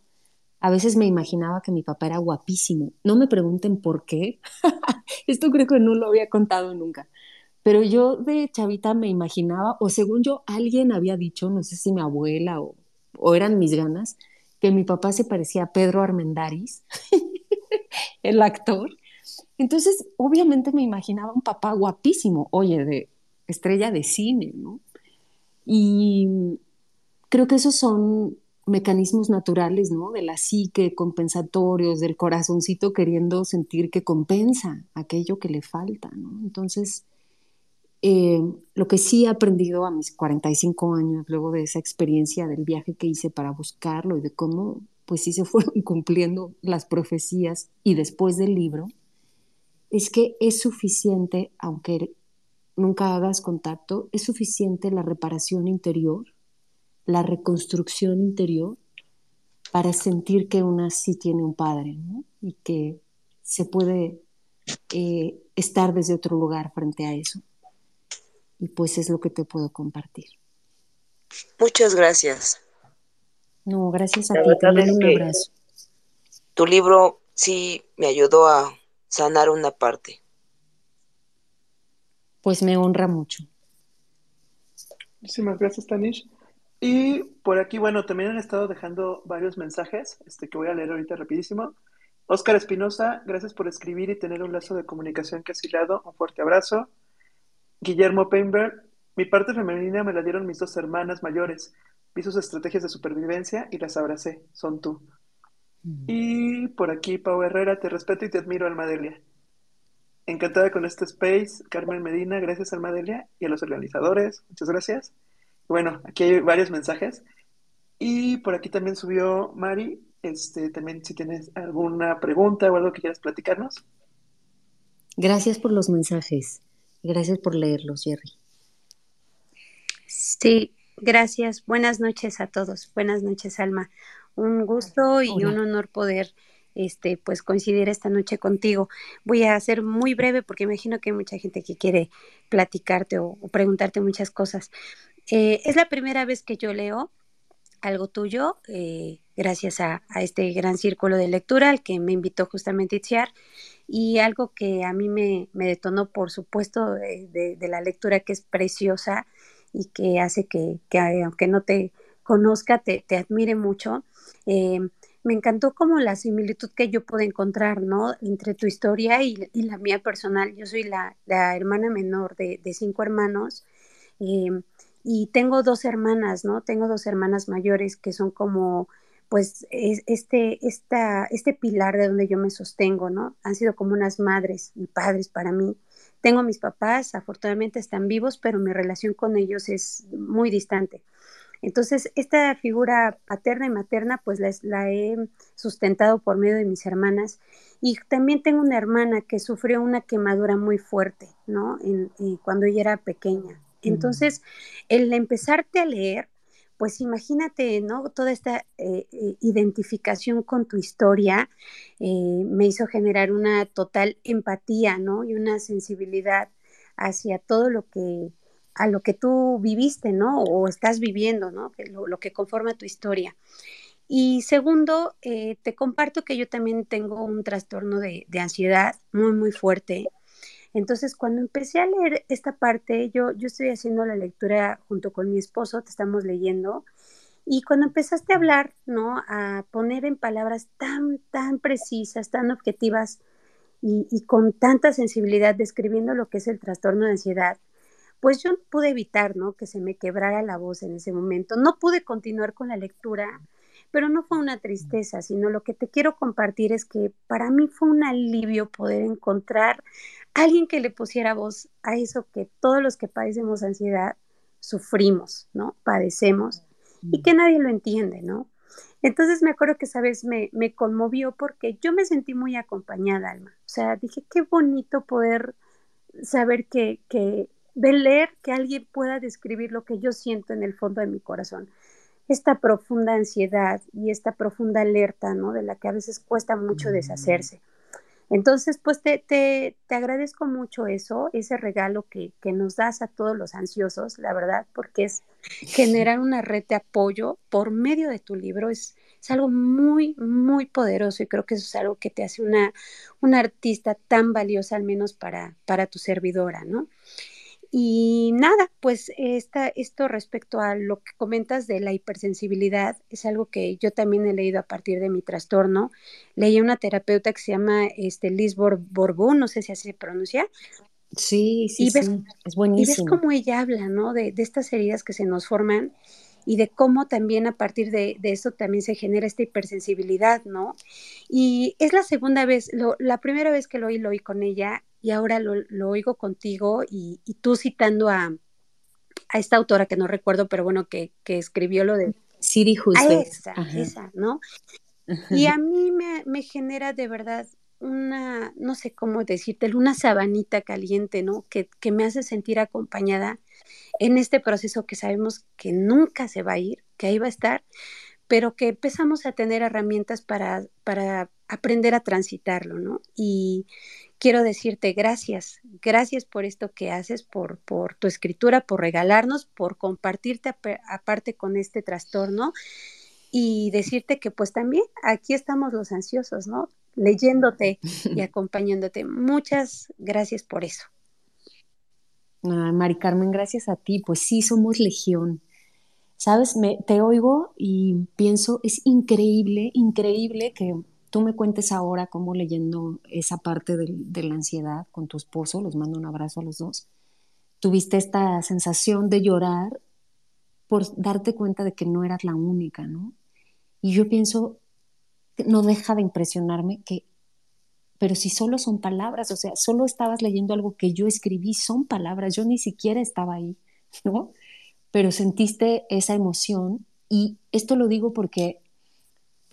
a veces me imaginaba que mi papá era guapísimo. No me pregunten por qué, (laughs) esto creo que no lo había contado nunca, pero yo de chavita me imaginaba, o según yo, alguien había dicho, no sé si mi abuela o, eran mis ganas, que mi papá se parecía a Pedro Armendáriz, (laughs) el actor. Entonces, obviamente me imaginaba un papá guapísimo, oye, de estrella de cine, ¿no? Y creo que esos son mecanismos naturales, ¿no? De la psique, compensatorios, del corazoncito queriendo sentir que compensa aquello que le falta, ¿no? Entonces, eh, lo que sí he aprendido a mis 45 años, luego de esa experiencia del viaje que hice para buscarlo y de cómo, pues sí se (laughs) fueron cumpliendo las profecías y después del libro, es que es suficiente, aunque nunca hagas contacto, es suficiente la reparación interior, la reconstrucción interior, para sentir que una sí tiene un padre, ¿no? Y que se puede eh, estar desde otro lugar frente a eso y pues es lo que te puedo compartir. Muchas gracias. No, gracias a ti. Te un abrazo. Tu libro sí me ayudó a sanar una parte. Pues me honra mucho. Muchísimas gracias, Tanish. Y por aquí, bueno, también han estado dejando varios mensajes, este, que voy a leer ahorita rapidísimo. Oscar Espinosa, gracias por escribir y tener un lazo de comunicación que has hilado. Un fuerte abrazo. Guillermo Peinberg, mi parte femenina me la dieron mis dos hermanas mayores. Vi sus estrategias de supervivencia y las abracé. Son tú. Mm. Y por aquí, Pau Herrera, te respeto y te admiro, Almadelia. Encantada con este space, Carmen Medina, gracias Almadelia y a los organizadores, muchas gracias. Bueno, aquí hay varios mensajes. Y por aquí también subió Mari. Este, también si tienes alguna pregunta o algo que quieras platicarnos. Gracias por los mensajes. Gracias por leerlos, Jerry. Sí, gracias. Buenas noches a todos. Buenas noches, Alma. Un gusto y un honor poder este, pues coincidir esta noche contigo. Voy a ser muy breve porque imagino que hay mucha gente que quiere platicarte o preguntarte muchas cosas. Eh, es la primera vez que yo leo algo tuyo, eh, gracias a, este gran círculo de lectura al que me invitó justamente Itziar, y algo que a mí me, detonó, por supuesto, de, la lectura que es preciosa y que hace que, aunque no te conozca, te, admire mucho. Eh, me encantó como la similitud que yo pude encontrar, ¿no? Entre tu historia y, la mía personal. Yo soy la, hermana menor de, cinco hermanos. Y tengo dos hermanas, ¿no? Tengo dos hermanas mayores que son como, pues, este, esta, este pilar de donde yo me sostengo, ¿no? Han sido como unas madres y padres para mí. Tengo mis papás, afortunadamente están vivos, pero mi relación con ellos es muy distante. Entonces, esta figura paterna y materna, pues la, he sustentado por medio de mis hermanas. Y también tengo una hermana que sufrió una quemadura muy fuerte, ¿no? Eh, cuando ella era pequeña. Entonces, el empezarte a leer, pues imagínate, ¿no? Toda esta eh, eh, identificación con tu historia eh, me hizo generar una total empatía, ¿no? Y una sensibilidad hacia todo lo que, a lo que tú viviste, ¿no? O estás viviendo, ¿no? Lo, que conforma tu historia. Y segundo, te comparto que yo también tengo un trastorno de ansiedad muy, muy fuerte. Entonces, cuando empecé a leer esta parte, yo, yo estoy haciendo la lectura junto con mi esposo, te estamos leyendo, y cuando empezaste a hablar, ¿no? A poner en palabras tan, tan precisas, tan objetivas y, con tanta sensibilidad describiendo lo que es el trastorno de ansiedad, pues yo pude evitar, ¿no? Que se me quebrara la voz en ese momento. No pude continuar con la lectura, pero no fue una tristeza, sino lo que te quiero compartir es que para mí fue un alivio poder encontrar alguien que le pusiera voz a eso que todos los que padecemos ansiedad sufrimos, ¿no? Padecemos y que nadie lo entiende, ¿no? Entonces me acuerdo que esa vez me, me conmovió porque yo me sentí muy acompañada, Alma. O sea, dije, qué bonito poder saber que, que, de leer que alguien pueda describir lo que yo siento en el fondo de mi corazón. Esta profunda ansiedad y esta profunda alerta, ¿no? De la que a veces cuesta mucho deshacerse. Entonces, pues te, te, te, agradezco mucho eso, ese regalo que, que, nos das a todos los ansiosos, la verdad, porque es (laughs) generar una red de apoyo por medio de tu libro, es, es algo muy, muy poderoso y creo que eso es algo que te hace una, una artista tan valiosa, al menos para, para tu servidora, ¿no? Y nada, pues esta, esto respecto a lo que comentas de la hipersensibilidad es algo que yo también he leído a partir de mi trastorno. Leí a una terapeuta que se llama este, Liz Borbón, no sé si así se pronuncia. Sí, sí, sí, es buenísimo. Y ves cómo ella habla, ¿no? De, de, estas heridas que se nos forman y de cómo también a partir de, de esto también se genera esta hipersensibilidad, ¿no? Y es la segunda vez, lo, la primera vez que lo oí, lo oí con ella y ahora lo, oigo contigo y, tú citando a, esta autora que no recuerdo, pero bueno, que, escribió lo de... Siri Husband. Esa, esa, ¿no? Y a mí me, genera de verdad una, no sé cómo decirte, una sabanita caliente, ¿no? Que, que, me hace sentir acompañada en este proceso que sabemos que nunca se va a ir, que ahí va a estar, pero que empezamos a tener herramientas para, para aprender a transitarlo, ¿no? Y, quiero decirte gracias, gracias por esto que haces, por, por tu escritura, por regalarnos, por compartirte aparte con este trastorno y decirte que pues también aquí estamos los ansiosos, ¿no? Leyéndote y (laughs) acompañándote. Muchas gracias por eso. Mari Carmen, gracias a ti. Pues sí, somos legión. Sabes, me, te oigo y pienso, es increíble, increíble que tú me cuentes ahora cómo leyendo esa parte de, la ansiedad con tu esposo, los mando un abrazo a los dos, tuviste esta sensación de llorar por darte cuenta de que no eras la única, ¿no? Y yo pienso, no deja de impresionarme que, pero si solo son palabras, o sea, solo estabas leyendo algo que yo escribí, son palabras, yo ni siquiera estaba ahí, ¿no? Pero sentiste esa emoción y esto lo digo porque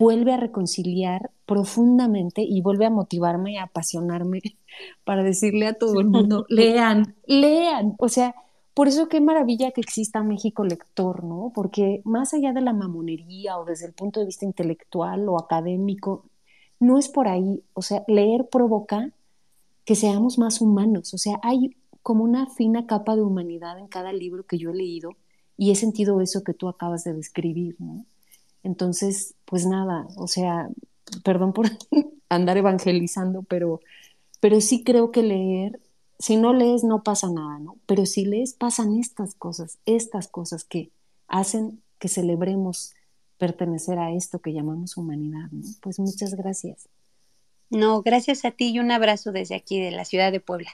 vuelve a reconciliar profundamente y vuelve a motivarme y a apasionarme (laughs) para decirle a todo el mundo, (laughs) lean, lean, o sea, por eso qué maravilla que exista México Lector, ¿no? Porque más allá de la mamonería o desde el punto de vista intelectual o académico, no es por ahí. O sea, leer provoca que seamos más humanos. O sea, hay como una fina capa de humanidad en cada libro que yo he leído y he sentido eso que tú acabas de describir, ¿no? Entonces, pues nada, o sea, perdón por (laughs) andar evangelizando, pero, pero sí creo que leer si no lees no pasa nada, ¿no? Pero si lees pasan estas cosas, estas cosas que hacen que celebremos pertenecer a esto que llamamos humanidad, ¿no? Pues muchas gracias. No, gracias a ti y un abrazo desde aquí, de la ciudad de Puebla.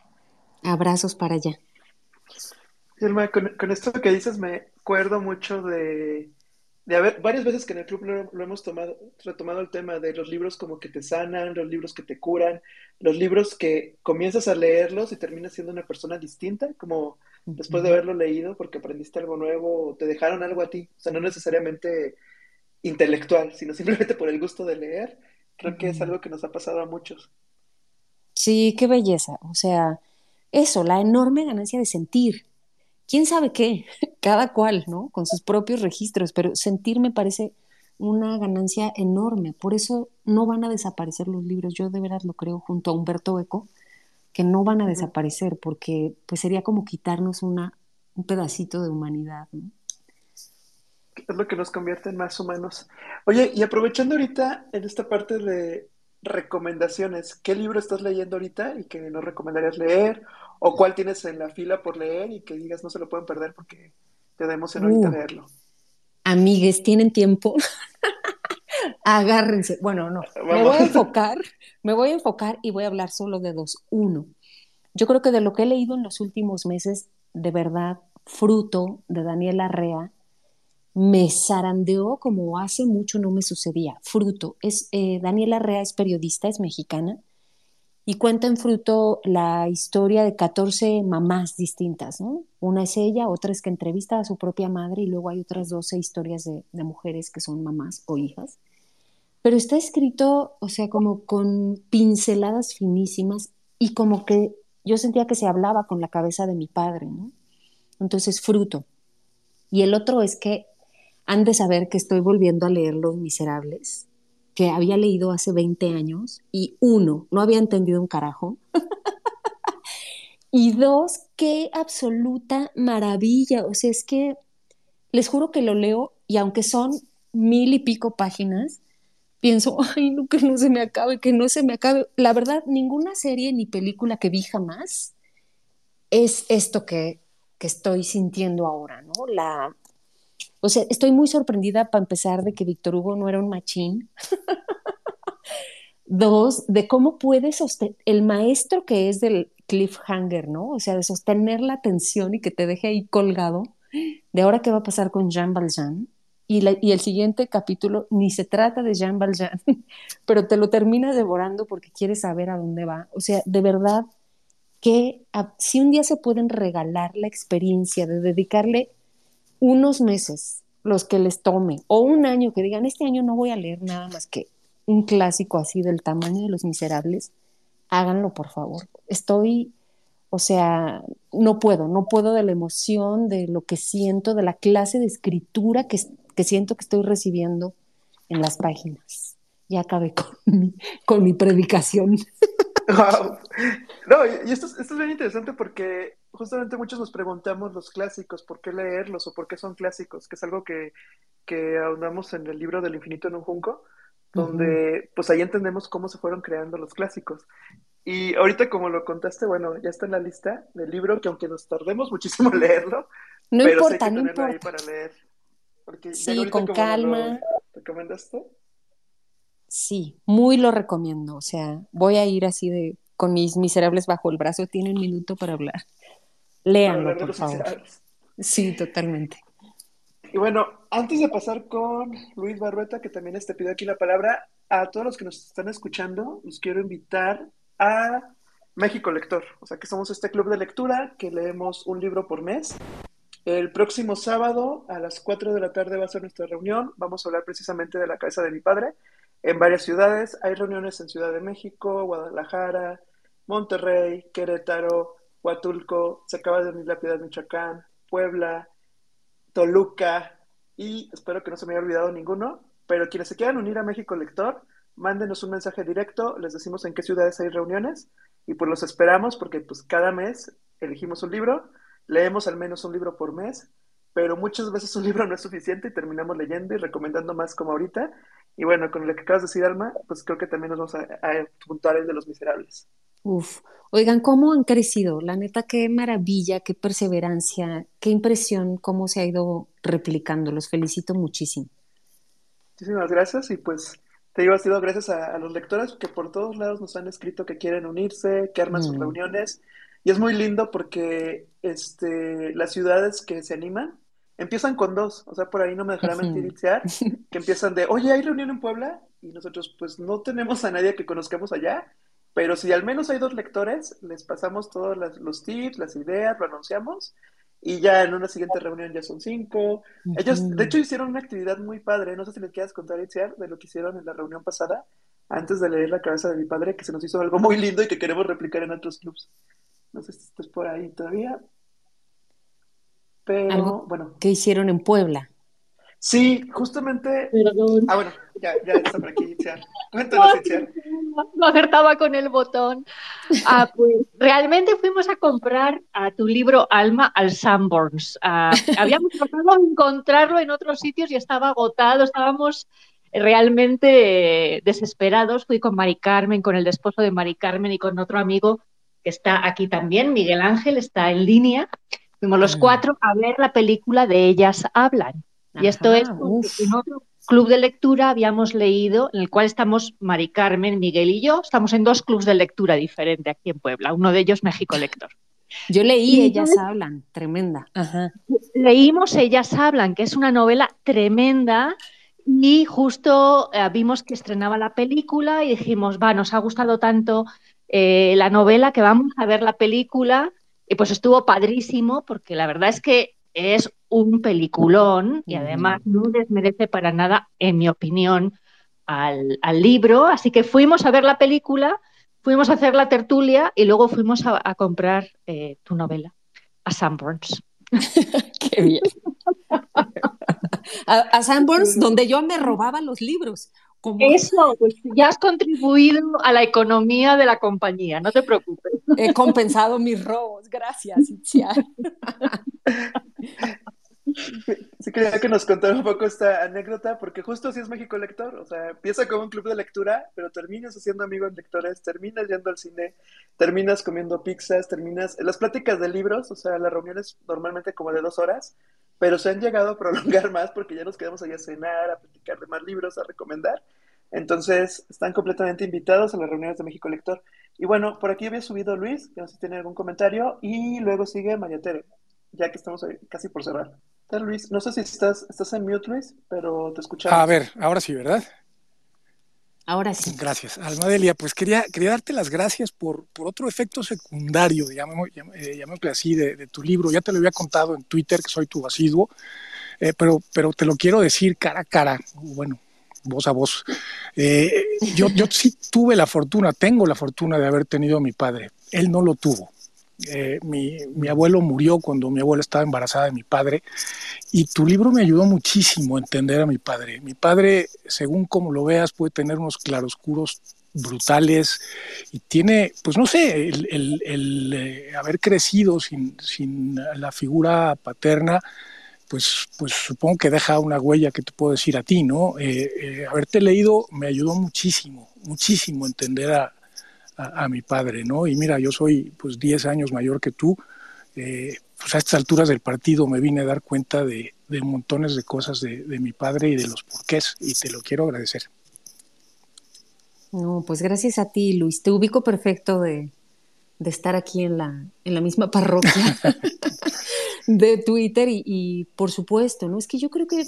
Abrazos para allá. Irma, con, con esto que dices me acuerdo mucho de de haber varias veces que en el club lo, hemos tomado, retomado el tema de los libros como que te sanan, los libros que te curan, los libros que comienzas a leerlos y terminas siendo una persona distinta, como después de haberlo leído porque aprendiste algo nuevo o te dejaron algo a ti, o sea, no necesariamente intelectual, sino simplemente por el gusto de leer. Creo que es algo que nos ha pasado a muchos. Sí, qué belleza. O sea, eso, la enorme ganancia de sentir, quién sabe qué, (laughs) cada cual, ¿no? Con sus propios registros, pero sentir me parece una ganancia enorme. Por eso no van a desaparecer los libros. Yo de veras lo creo junto a Humberto Eco, que no van a desaparecer porque pues sería como quitarnos una, un pedacito de humanidad, ¿no? Es lo que nos convierte en más humanos. Oye, y aprovechando ahorita en esta parte de recomendaciones, ¿qué libro estás leyendo ahorita y que nos recomendarías leer? ¿O cuál tienes en la fila por leer y que digas no se lo pueden perder porque te da emoción ahorita uh. leerlo? Amigues, ¿tienen tiempo? (laughs) Agárrense. Bueno, no. Me voy a enfocar, me voy a enfocar y voy a hablar solo de dos. Uno, yo creo que de lo que he leído en los últimos meses, de verdad, fruto de Daniela Rea, me zarandeó como hace mucho no me sucedía. Fruto. Es, eh, Daniela Rea es periodista, es mexicana, y cuenta en fruto la historia de 14 mamás distintas, ¿no? Una es ella, otra es que entrevista a su propia madre y luego hay otras 12 historias de, mujeres que son mamás o hijas. Pero está escrito, o sea, como con pinceladas finísimas y como que yo sentía que se hablaba con la cabeza de mi padre, ¿no? Entonces, fruto. Y el otro es que han de saber que estoy volviendo a leer Los Miserables, que había leído hace 20 años, y uno, no había entendido un carajo. (laughs) y dos, qué absoluta maravilla. O sea, es que les juro que lo leo y aunque son mil y pico páginas, pienso, (laughs) ay, no, que no se me acabe, que no se me acabe. La verdad, ninguna serie ni película que vi jamás es esto que, que estoy sintiendo ahora, ¿no? La, o sea, estoy muy sorprendida para empezar de que Víctor Hugo no era un machín. (laughs) Dos, de cómo puede sostener, el maestro que es del cliffhanger, ¿no? O sea, de sostener la atención y que te deje ahí colgado. De ahora qué va a pasar con Jean Valjean. Y, el siguiente capítulo ni se trata de Jean Valjean, (laughs) pero te lo terminas devorando porque quieres saber a dónde va. O sea, de verdad que si un día se pueden regalar la experiencia de dedicarle unos meses, los que les tome, o un año que digan, este año no voy a leer nada más que un clásico así del tamaño de Los Miserables, háganlo por favor. Estoy, o sea, no puedo, no puedo de la emoción, de lo que siento, de la clase de escritura que, que siento que estoy recibiendo en las páginas. Ya acabé con (laughs) mi, predicación. No, y esto, esto es bien interesante porque justamente muchos nos preguntamos los clásicos, ¿por qué leerlos o por qué son clásicos? Que es algo que, que ahondamos en el libro del infinito en un junco, donde pues ahí entendemos cómo se fueron creando los clásicos. Y ahorita como lo contaste, bueno, ya está en la lista del libro, que aunque nos tardemos muchísimo (laughs) en leerlo, no pero importa, sí hay que no tenerlo ahí importa. para leer. Porque Sí, con calma. lo recomendaste. Sí, muy lo recomiendo. O sea, voy a ir así de con mis miserables bajo el brazo. Tiene un minuto para hablar. Léanlo, por favor. Sí, totalmente. Y bueno, antes de pasar con Luis Barrueta, que también te pido aquí la palabra, a todos los que nos están escuchando, los quiero invitar a México Lector. O sea, que somos este club de lectura que leemos un libro por mes. El próximo sábado a las 4 de la tarde va a ser nuestra reunión. Vamos a hablar precisamente de la cabeza de mi padre en varias ciudades. Hay reuniones en Ciudad de México, Guadalajara, Monterrey, Querétaro, Huatulco, se acaba de unir la Piedad, Michoacán, Puebla, Toluca y espero que no se me haya olvidado ninguno, pero quienes se quieran unir a México Lector, mándenos un mensaje directo, les decimos en qué ciudades hay reuniones y pues los esperamos porque pues cada mes elegimos un libro, leemos al menos un libro por mes, pero muchas veces un (laughs) libro no es suficiente y terminamos leyendo y recomendando más como ahorita. Y bueno, con lo que acabas de decir, Alma, pues creo que también nos vamos a, juntar el de los miserables. Uf, oigan, ¿cómo han crecido? La neta, qué maravilla, qué perseverancia, qué impresión, cómo se ha ido replicando. Los felicito muchísimo. Muchísimas gracias y pues te digo, ha sido gracias a, a los lectores que por todos lados nos han escrito que quieren unirse, que arman sus Mm. reuniones y es muy lindo porque este, las ciudades que se animan empiezan con dos, o sea, por ahí no me dejará mentir. Itziar, (laughs) que empiezan de, oye, ¿hay reunión en Puebla? Y nosotros pues no tenemos a nadie que conozcamos allá, pero si al menos hay dos lectores, les pasamos todos las- los tips, las ideas, lo anunciamos y ya en una siguiente reunión ya son cinco. Ellos, de hecho, hicieron una actividad muy padre. No sé si les quieras contar, Itziar, de lo que hicieron en la reunión pasada, antes de leer la cabeza de mi padre, que se nos hizo algo muy lindo y que queremos replicar en otros clubs. No sé si estás por ahí todavía, pero Algo bueno. que hicieron en Puebla. Sí, justamente. Perdón. Ah, bueno, ya, ya está por aquí, Itziar. Cuéntanos, Itziar. No acertaba con el botón. Ah, pues realmente fuimos a comprar a tu libro Alma al Sanborns. Ah, habíamos tratado de encontrarlo en otros sitios y estaba agotado. Estábamos realmente desesperados. Fui con Mari Carmen, con el esposo de Mari Carmen y con otro amigo que está aquí también, Miguel Ángel, está en línea. Fuimos los Mm. cuatro a ver la película de Ellas Hablan. Y esto es uf. en otro club de lectura habíamos leído, en el cual estamos Mari Carmen, Miguel y yo, estamos en dos clubs de lectura diferentes aquí en Puebla, uno de ellos México Lector. (laughs) Yo leí Y Ellas hablan, tremenda. Ajá. leímos Ellas Hablan, que es una novela tremenda, y justo eh, vimos que estrenaba la película y dijimos, va, nos ha gustado tanto eh, la novela que vamos a ver la película, y pues estuvo padrísimo, porque la verdad es que es un peliculón y además no desmerece para nada, en mi opinión, al, al libro. Así que fuimos a ver la película, fuimos a hacer la tertulia y luego fuimos a, a comprar eh, tu novela a Sanborns. (laughs) Qué bien. (laughs) A, a Sanborns, donde yo me robaba los libros. Como Eso, pues ya has contribuido a la economía de la compañía, no te preocupes. he compensado mis robos. Gracias, Itziar. (laughs) Sí quería que nos contara un poco esta anécdota, porque justo así es México Lector, o sea, empieza como un club de lectura, pero terminas haciendo amigos lectores, terminas yendo al cine, terminas comiendo pizzas, terminas... Las pláticas de libros, o sea, las reuniones normalmente como de dos horas, pero se han llegado a prolongar (laughs) más porque ya nos quedamos ahí a cenar, a platicar de más libros, a recomendar. Entonces, están completamente invitados a las reuniones de México Lector. Y bueno, por aquí había subido Luis, que no sé si tiene algún comentario, y luego sigue María Tere, ya que estamos casi por cerrar. Luis, no sé si estás, estás en mute, Luis, pero te escuchamos. A ver, ahora sí, ¿verdad? Ahora sí. Gracias. Almadelia, pues quería, quería darte las gracias por, por otro efecto secundario, llamémoslo eh, así, de, de, tu libro. Ya te lo había contado en Twitter, que soy tu asiduo, eh, pero, pero te lo quiero decir cara a cara, bueno, voz a voz. Eh, yo, yo sí tuve la fortuna, tengo la fortuna de haber tenido a mi padre. Él no lo tuvo. Eh, mi, mi, abuelo murió cuando mi abuela estaba embarazada de mi padre y tu libro me ayudó muchísimo a entender a mi padre. Mi padre, según como lo veas, puede tener unos claroscuros brutales y tiene, pues no sé, el, el, eh, haber crecido sin, sin, la figura paterna, pues, pues supongo que deja una huella que te puedo decir a ti, ¿no? Eh, haberte leído me ayudó muchísimo, muchísimo a entender a, a, mi padre, ¿no? Y mira, yo soy pues 10 años mayor que tú, eh, pues a estas alturas del partido me vine a dar cuenta de, de montones de cosas de, de, mi padre y de los porqués, y te lo quiero agradecer. No, pues gracias a ti, Luis. Te ubico perfecto de, de estar aquí en la, en la misma parroquia (laughs) de Twitter y, y, por supuesto, ¿no? Es que yo creo que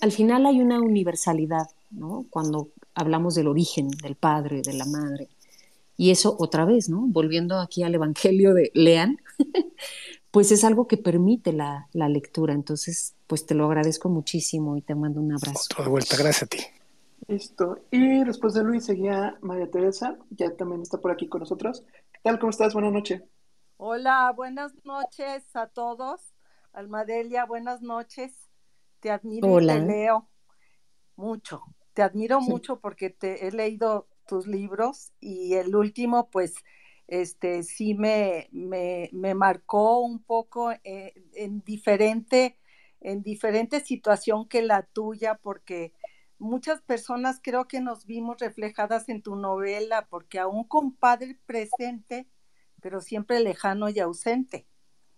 al final hay una universalidad, ¿no? Cuando hablamos del origen del padre, de la madre. Y eso otra vez, ¿no? Volviendo aquí al Evangelio de Lean, (laughs) pues es algo que permite la, la, lectura. Entonces, pues te lo agradezco muchísimo y te mando un abrazo. Otro de vuelta, gracias a ti. Listo. Y después de Luis seguía María Teresa, ya también está por aquí con nosotros. ¿Qué tal? ¿Cómo estás? Buenas noches. Hola, buenas noches a todos. Almadelia, buenas noches. Te admiro Hola. y te leo mucho. Te admiro mucho porque te he leído tus libros y el último, pues, este, sí me, me, me marcó un poco eh, en, diferente, en diferente situación que la tuya, porque muchas personas creo que nos vimos reflejadas en tu novela, porque aún con padre presente, pero siempre lejano y ausente.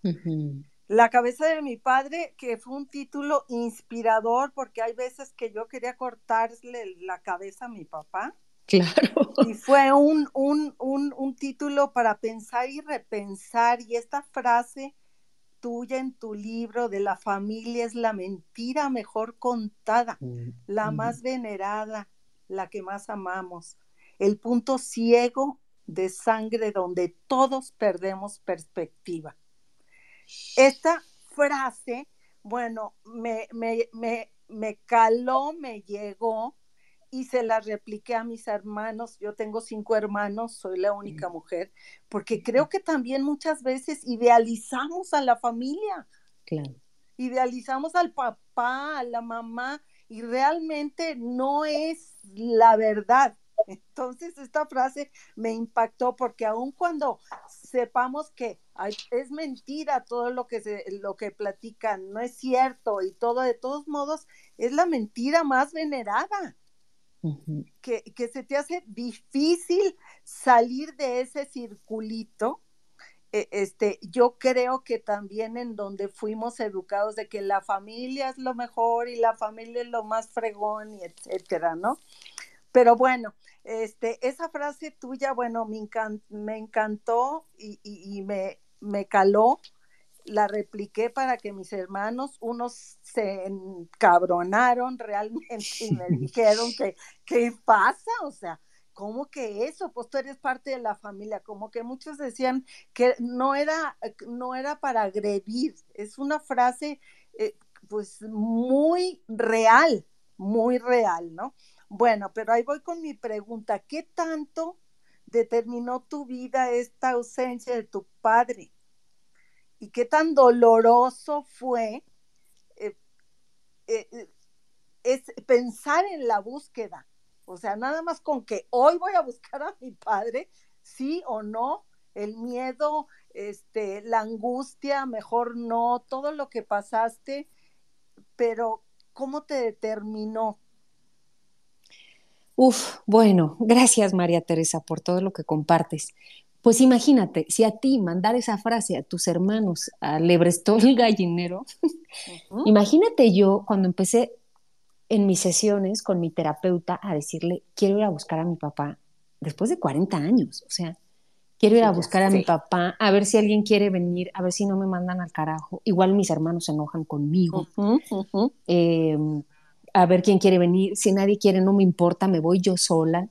Uh -huh. La cabeza de mi padre, que fue un título inspirador, porque hay veces que yo quería cortarle la cabeza a mi papá. Claro. Y fue un, un, un, un título para pensar y repensar. Y esta frase tuya en tu libro de la familia es la mentira mejor contada, Mm, la más venerada, la que más amamos, el punto ciego de sangre donde todos perdemos perspectiva. Esta frase, bueno, me, me, me, me caló, me llegó y se la repliqué a mis hermanos. Yo tengo cinco hermanos, soy la única mujer, porque creo que también muchas veces idealizamos a la familia. Claro. Idealizamos al papá, a la mamá, y realmente no es la verdad. (laughs) Entonces esta frase me impactó porque aun cuando sepamos que ay, es mentira todo lo que se, lo que platican, no es cierto y todo de todos modos es la mentira más venerada. Que, que, se te hace difícil salir de ese circulito. Este, yo creo que también en donde fuimos educados de que la familia es lo mejor y la familia es lo más fregón y etcétera, ¿no? Pero bueno, este, esa frase tuya, bueno, me, encant me encantó y, y, y me, me caló la repliqué para que mis hermanos, unos se encabronaron realmente y me (laughs) dijeron que, ¿qué pasa? O sea, ¿cómo que eso? Pues tú eres parte de la familia, como que muchos decían que no era, no era para agredir, es una frase eh, pues muy real, muy real, ¿no? Bueno, pero ahí voy con mi pregunta, ¿qué tanto determinó tu vida esta ausencia de tu padre? Y qué tan doloroso fue eh, eh, es pensar en la búsqueda. O sea, nada más con que hoy voy a buscar a mi padre, sí o no, el miedo, este, la angustia, mejor no, todo lo que pasaste, pero ¿cómo te determinó? Uf, bueno, gracias María Teresa por todo lo que compartes. Pues imagínate, si a ti mandar esa frase a tus hermanos, a Lebrestol (laughs) el gallinero, uh -huh. imagínate yo cuando empecé en mis sesiones con mi terapeuta a decirle, quiero ir a buscar a mi papá después de 40 años, o sea, quiero ir a buscar a mi papá, a ver si alguien quiere venir, a ver si no me mandan al carajo. Igual mis hermanos se enojan conmigo. Uh -huh. eh, a ver quién quiere venir, si nadie quiere, no me importa, me voy yo sola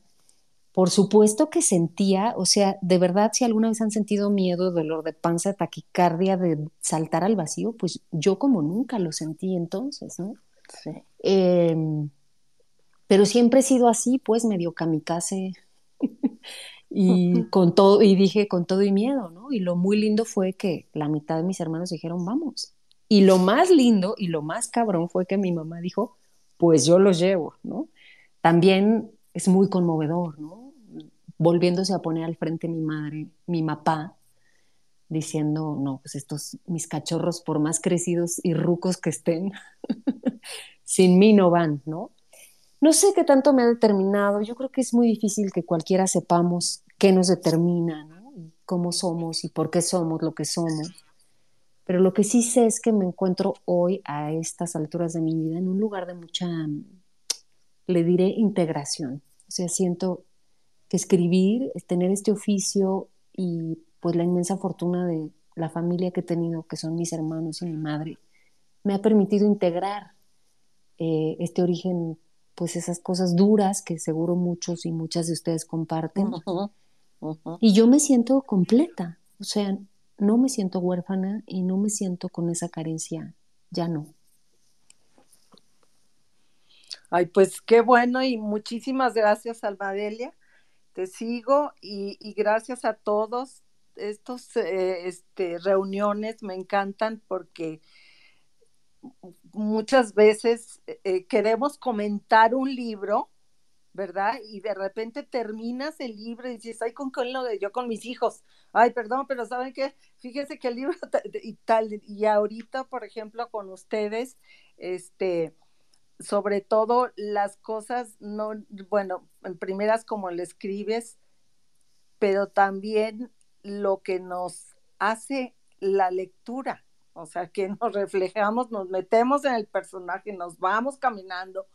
por supuesto que sentía, o sea, de verdad, si alguna vez han sentido miedo, dolor de panza, taquicardia, de saltar al vacío, pues yo como nunca lo sentí entonces, ¿no? Sí. Eh, pero siempre he sido así, pues medio kamikaze. (laughs) y (laughs) con todo, y dije con todo y miedo, ¿no? Y lo muy lindo fue que la mitad de mis hermanos dijeron, vamos. Y lo más lindo y lo más cabrón fue que mi mamá dijo, pues yo los llevo, ¿no? También es muy conmovedor, ¿no? Volviéndose a poner al frente mi madre, mi papá, diciendo, no, pues estos, mis cachorros, por más crecidos y rucos que estén, (laughs) sin mí no van, ¿no? No sé qué tanto me ha determinado, yo creo que es muy difícil que cualquiera sepamos qué nos determina, ¿no? Y cómo somos y por qué somos lo que somos. Pero lo que sí sé es que me encuentro hoy a estas alturas de mi vida en un lugar de mucha, le diré, integración. O sea, siento que escribir, tener este oficio y pues la inmensa fortuna de la familia que he tenido, que son mis hermanos y mi madre, me ha permitido integrar eh, este origen, pues esas cosas duras que seguro muchos y muchas de ustedes comparten. Y yo me siento completa, o sea, no me siento huérfana y no me siento con esa carencia, ya no. Ay, pues qué bueno y muchísimas gracias, Almadelia. Te sigo y, gracias a todos. Estos eh, este, reuniones me encantan porque muchas veces eh, queremos comentar un libro, ¿verdad? Y de repente terminas el libro y dices, ay, con lo de yo con mis hijos. Ay, perdón, pero ¿saben qué? Fíjese que el libro (laughs) y tal, y ahorita, por ejemplo, con ustedes, este, sobre todo las cosas, no, bueno, en primeras como le escribes, pero también lo que nos hace la lectura, o sea, que (laughs) nos reflejamos, nos metemos en el personaje, nos vamos caminando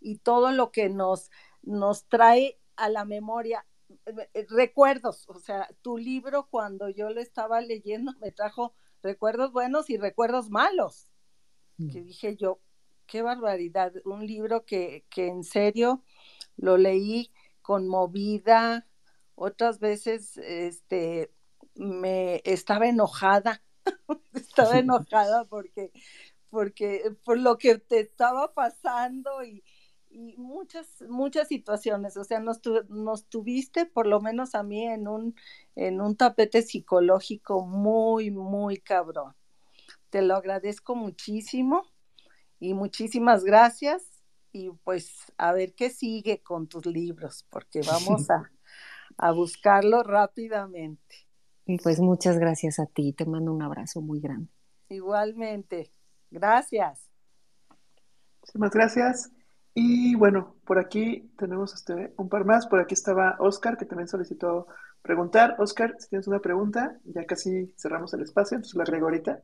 y todo lo que nos, nos trae a la memoria eh, eh, recuerdos, o sea, tu libro cuando yo lo estaba leyendo (laughs) me trajo recuerdos buenos y recuerdos malos, que mm. dije yo, qué barbaridad, un libro que, que en serio lo leí conmovida, otras veces este, me estaba enojada, (laughs) estaba (laughs) enojada porque, porque por lo que te estaba pasando y, y muchas, muchas situaciones, o sea, nos, nos, tuviste, por lo menos a mí, en un, en un tapete psicológico muy, muy cabrón. Te lo agradezco muchísimo y muchísimas gracias y pues a ver qué sigue con tus libros, porque vamos (laughs) a, a buscarlo rápidamente. Y pues muchas gracias a ti, te mando un abrazo muy grande. Igualmente, gracias. Muchas gracias. Y bueno, por aquí tenemos este, un par más. Por aquí estaba Oscar, que también solicitó preguntar. Oscar, si tienes una pregunta, ya casi cerramos el espacio, entonces la agrego ahorita.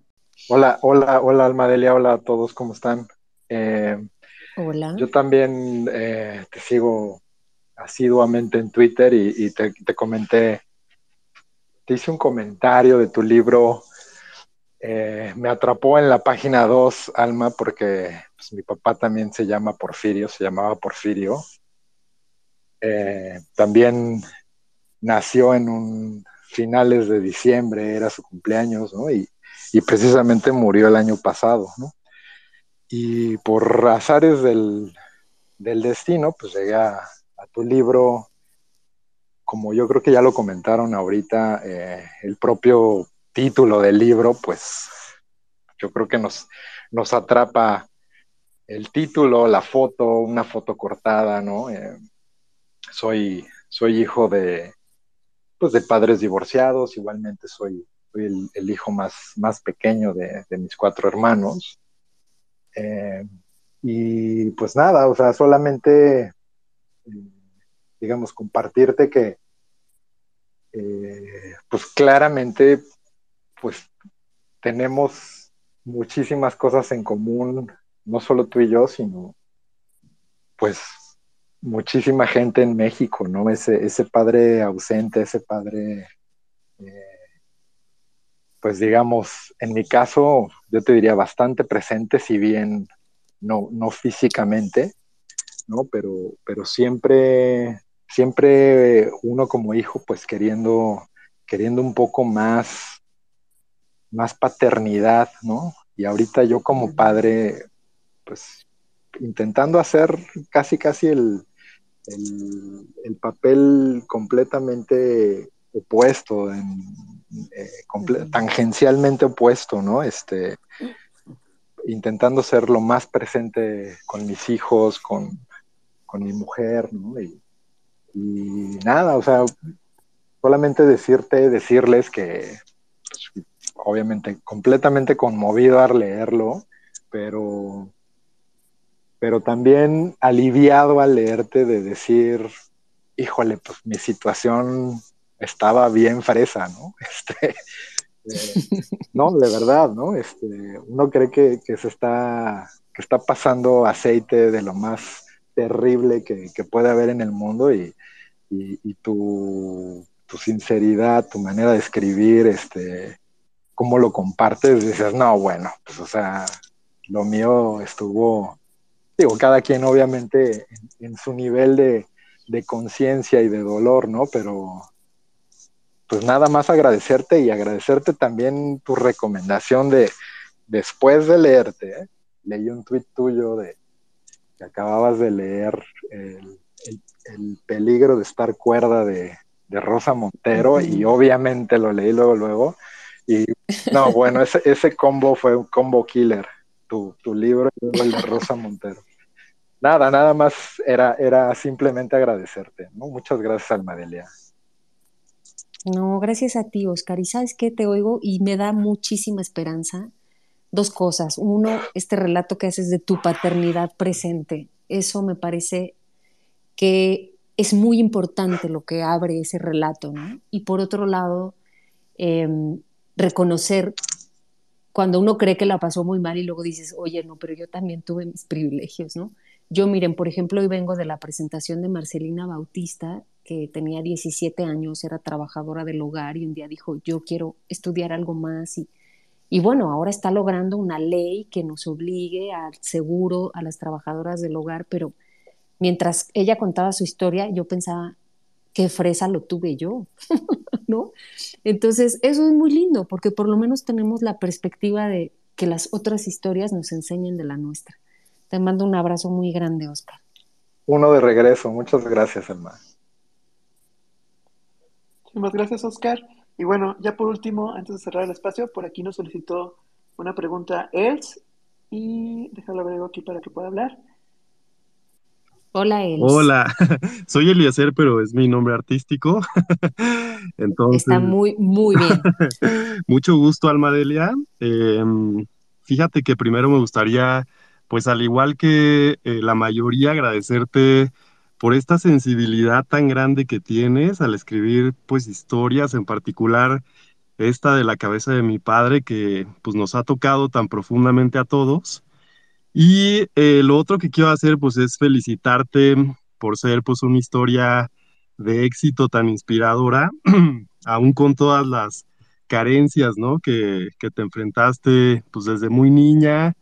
Hola, hola, hola Almadelia, hola a todos, ¿cómo están? Eh, hola. Yo también eh, te sigo asiduamente en Twitter y, te, comenté, te hice un comentario de tu libro, eh, me atrapó en la página 2, Alma, porque pues, mi papá también se llama Porfirio, se llamaba Porfirio. también nació en un finales de diciembre, era su cumpleaños, ¿no? Y, y precisamente murió el año pasado, ¿no? Y por azares del, destino, pues llegué a, tu libro, como yo creo que ya lo comentaron ahorita, eh, el propio título del libro, pues yo creo que nos, nos atrapa el título, la foto, una foto cortada, ¿no? Eh, soy, soy hijo de, pues de padres divorciados, igualmente soy soy el, hijo más, más pequeño de, mis cuatro hermanos. Eh, y pues nada, o sea, solamente, digamos, compartirte que, eh, pues claramente, pues tenemos muchísimas cosas en común, no solo tú y yo, sino pues muchísima gente en México, ¿no? Ese, ese padre ausente, ese padre eh, pues digamos, en mi caso, yo te diría bastante presente, si bien no, no físicamente, ¿no? Pero, pero siempre, siempre uno como hijo, pues queriendo, queriendo un poco más, más paternidad, ¿no? Y ahorita yo como padre, pues intentando hacer casi, casi el, el, el papel completamente opuesto, en, eh, tangencialmente opuesto, ¿no? Este, intentando ser lo más presente con mis hijos, con, mi mujer, ¿no? Y, nada, o sea, solamente decirte, decirles que, pues, obviamente, completamente conmovido al leerlo, pero, pero también aliviado al leerte de decir, híjole, pues mi situación estaba bien fresa, ¿no? (laughs) Este, no, de verdad, ¿no? Este, uno cree que, se está, que está pasando aceite de lo más terrible que, puede haber en el mundo y, tu, tu, sinceridad, tu manera de escribir, este, cómo lo compartes, dices, no, bueno, pues o sea, lo mío estuvo, digo, cada quien obviamente en, su nivel de, de conciencia y de dolor, ¿no? Pero pues nada más agradecerte y agradecerte también tu recomendación de después de leerte, ¿eh? leí un tuit tuyo de que acababas de leer el, peligro de estar cuerda de, Rosa Montero y obviamente lo leí luego, luego. Y no, bueno, ese, ese combo fue un combo killer, tu, tu libro y el de Rosa Montero. Nada, nada más era, era simplemente agradecerte, ¿no? Muchas gracias, Almadelia. No, gracias a ti, Oscar. Y sabes qué, te oigo y me da muchísima esperanza. Dos cosas. Uno, este relato que haces de tu paternidad presente. Eso me parece que es muy importante lo que abre ese relato, ¿no? Y por otro lado, em, reconocer cuando uno cree que la pasó muy mal y luego dices, oye, no, pero yo también tuve mis privilegios, ¿no? Yo, miren, por ejemplo, hoy vengo de la presentación de Marcelina Bautista que tenía 17 años, era trabajadora del hogar y un día dijo, yo quiero estudiar algo más y, y bueno, ahora está logrando una ley que nos obligue al seguro a las trabajadoras del hogar, pero mientras ella contaba su historia, yo pensaba, qué fresa lo tuve yo, (laughs) ¿no? Entonces, eso es muy lindo, porque por lo menos tenemos la perspectiva de que las otras historias nos enseñen de la nuestra. Te mando un abrazo muy grande, Oscar. Uno de regreso. Muchas gracias, hermano. Muchas gracias, Oscar. Y bueno, ya por último, antes de cerrar el espacio, por aquí nos solicitó una pregunta Els y déjalo agrego aquí para que pueda hablar. Hola, Els. Hola, (laughs) soy Eliezer, pero es mi nombre artístico. (laughs) Entonces, Está muy, muy bien. (laughs) mucho gusto, Almadelia. Em, fíjate que primero me gustaría, pues al igual que eh, la mayoría, agradecerte por esta sensibilidad tan grande que tienes al escribir pues historias, en particular esta de la cabeza de mi padre que pues nos ha tocado tan profundamente a todos. Y eh, lo otro que quiero hacer pues es felicitarte por ser pues una historia de éxito tan inspiradora, (clears throat) aún con todas las carencias, ¿no? Que, que te enfrentaste pues desde muy niña,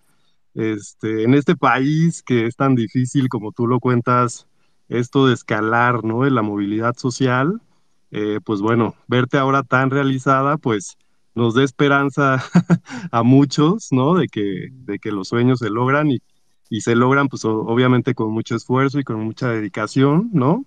este, en este país que es tan difícil como tú lo cuentas, esto de escalar, ¿no? De la movilidad social, eh, pues bueno, verte ahora tan realizada, pues nos da esperanza (laughs) a muchos, ¿no? De que, de que los sueños se logran y, y se logran, pues obviamente con mucho esfuerzo y con mucha dedicación, ¿no?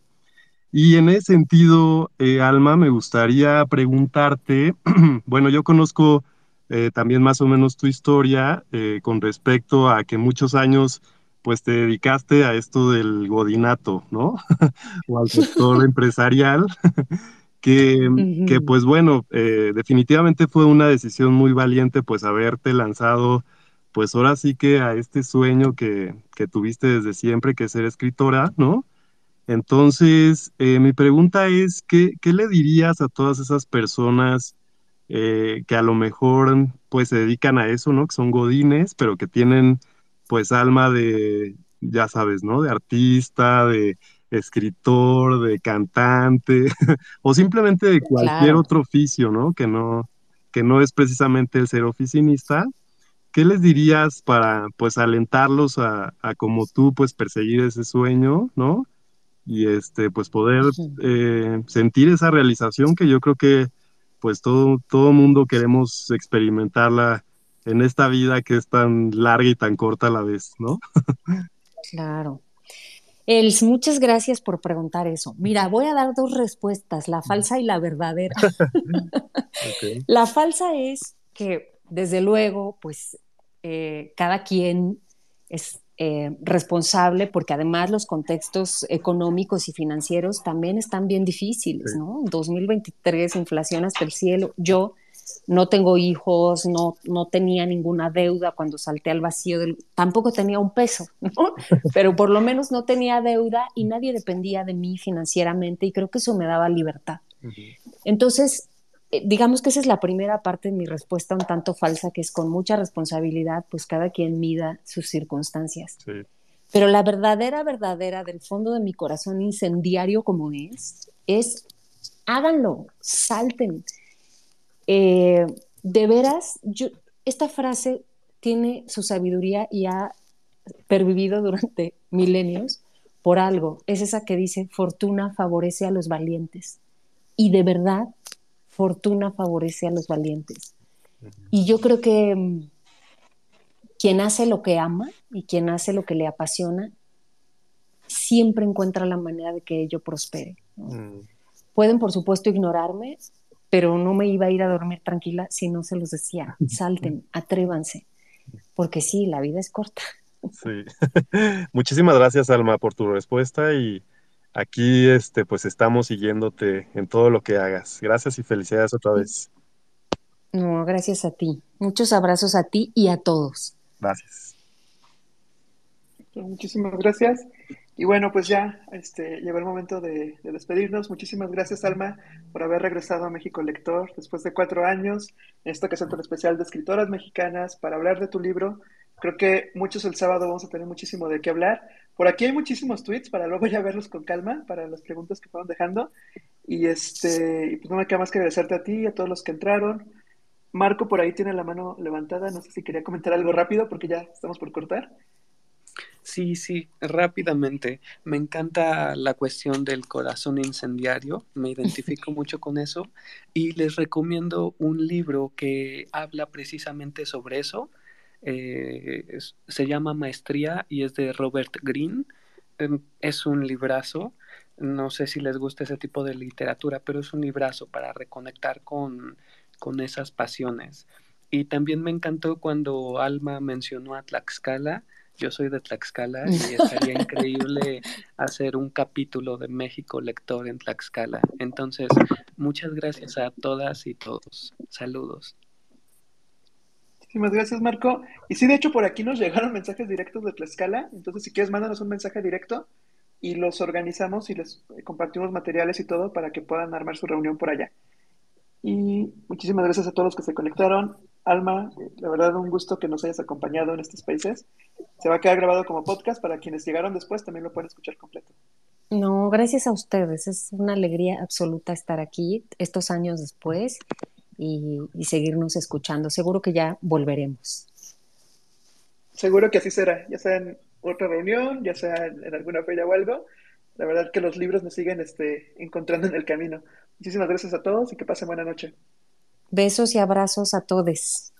Y en ese sentido, eh, Alma, me gustaría preguntarte, (clears throat) bueno, yo conozco eh, también más o menos tu historia con respecto a que muchos años pues te dedicaste a esto del godinato, ¿no? (laughs) o al sector empresarial, (laughs) que, que, pues bueno, eh, definitivamente fue una decisión muy valiente pues haberte lanzado pues ahora sí que a este sueño que, que tuviste desde siempre, que es ser escritora, ¿no? Entonces, eh, mi pregunta es, ¿qué, ¿qué, le dirías a todas esas personas eh, que a lo mejor pues se dedican a eso, ¿no? Que son godines, pero que tienen pues alma de, ya sabes, ¿no? De artista, de escritor, de cantante, (laughs) o simplemente de cualquier otro oficio, ¿no? Que no, que no es precisamente el ser oficinista. ¿Qué les dirías para, pues, alentarlos a, a como tú, pues, perseguir ese sueño, ¿no? Y, este, pues, poder eh, sentir esa realización que yo creo que, pues, todo, todo mundo queremos experimentarla en esta vida que es tan larga y tan corta a la vez, ¿no? claro. Els, muchas gracias por preguntar eso. Mira, voy a dar dos respuestas, la falsa y la verdadera. (laughs) La falsa es que, desde luego, pues eh, cada quien es eh, responsable porque además los contextos económicos y financieros también están bien difíciles, ¿no? 2023, inflación hasta el cielo. Yo no tengo hijos, no, no tenía ninguna deuda cuando salté al vacío, del, tampoco tenía un peso, (laughs) pero por lo menos no tenía deuda y nadie dependía de mí financieramente y creo que eso me daba libertad. Entonces, eh, digamos que esa es la primera parte de mi respuesta un tanto falsa, que es con mucha responsabilidad, pues cada quien mida sus circunstancias. Pero la verdadera, verdadera, del fondo de mi corazón incendiario como es, es háganlo, salten. Eh, de veras, yo, esta frase tiene su sabiduría y ha pervivido durante (laughs) milenios por algo. Es esa que dice, fortuna favorece a los valientes. Y de verdad, fortuna favorece a los valientes. Y yo creo que mm, quien hace lo que ama y quien hace lo que le apasiona, siempre encuentra la manera de que ello prospere. Mm. Pueden, por supuesto, ignorarme, pero no me iba a ir a dormir tranquila si no se los decía. (laughs) Salten, atrévanse, porque sí, la vida es corta. Sí. (laughs) Muchísimas gracias, Alma, por tu respuesta y aquí este, pues estamos siguiéndote en todo lo que hagas. Gracias y felicidades otra vez. No, gracias a ti. Muchos abrazos a ti y a todos. Gracias. Muchísimas gracias. Y bueno, pues ya este, llegó el momento de, despedirnos. Muchísimas gracias, Alma, por haber regresado a México Lector después de cuatro años, en esta ocasión tan especial de escritoras mexicanas, para hablar de tu libro. Creo que muchos el sábado vamos a tener muchísimo de qué hablar. Por aquí hay muchísimos tweets para luego (laughs) ya verlos con calma, para las preguntas que fueron dejando. Y este, pues no me queda más que agradecerte a ti y a todos los que entraron. Marco por ahí tiene la mano levantada, no sé si quería comentar algo rápido porque ya estamos por cortar. Sí, sí, rápidamente. Me encanta la cuestión del corazón incendiario, me identifico (laughs) mucho con eso y les recomiendo un libro que habla precisamente sobre eso. Eh, se llama Maestría y es de Robert Greene. Em, es un librazo. No sé si les gusta ese tipo de literatura, pero es un librazo para reconectar con, con esas pasiones. Y también me encantó cuando Alma mencionó a Tlaxcala. Yo soy de Tlaxcala (laughs) y estaría increíble hacer un capítulo de México lector en Tlaxcala. Entonces, muchas gracias a todas y todos. Saludos. Muchísimas gracias, Marco. Y sí, de hecho, por aquí nos llegaron mensajes directos de Tlaxcala. Entonces, si quieres, mándanos un mensaje directo y los organizamos y les compartimos materiales y todo para que puedan armar su reunión por allá. Y muchísimas gracias a todos los que se conectaron. Alma, la verdad, un gusto que nos hayas acompañado en estos países. Se va a quedar grabado como podcast para quienes llegaron después, también lo pueden escuchar completo. No, gracias a ustedes. Es una alegría absoluta estar aquí estos años después y, seguirnos escuchando. Seguro que ya volveremos. Seguro que así será, ya sea en otra reunión, ya sea en, alguna feria o algo. La verdad que los libros nos siguen este, encontrando en el camino. Muchísimas gracias a todos y que pasen buena noche. Besos y abrazos a todos.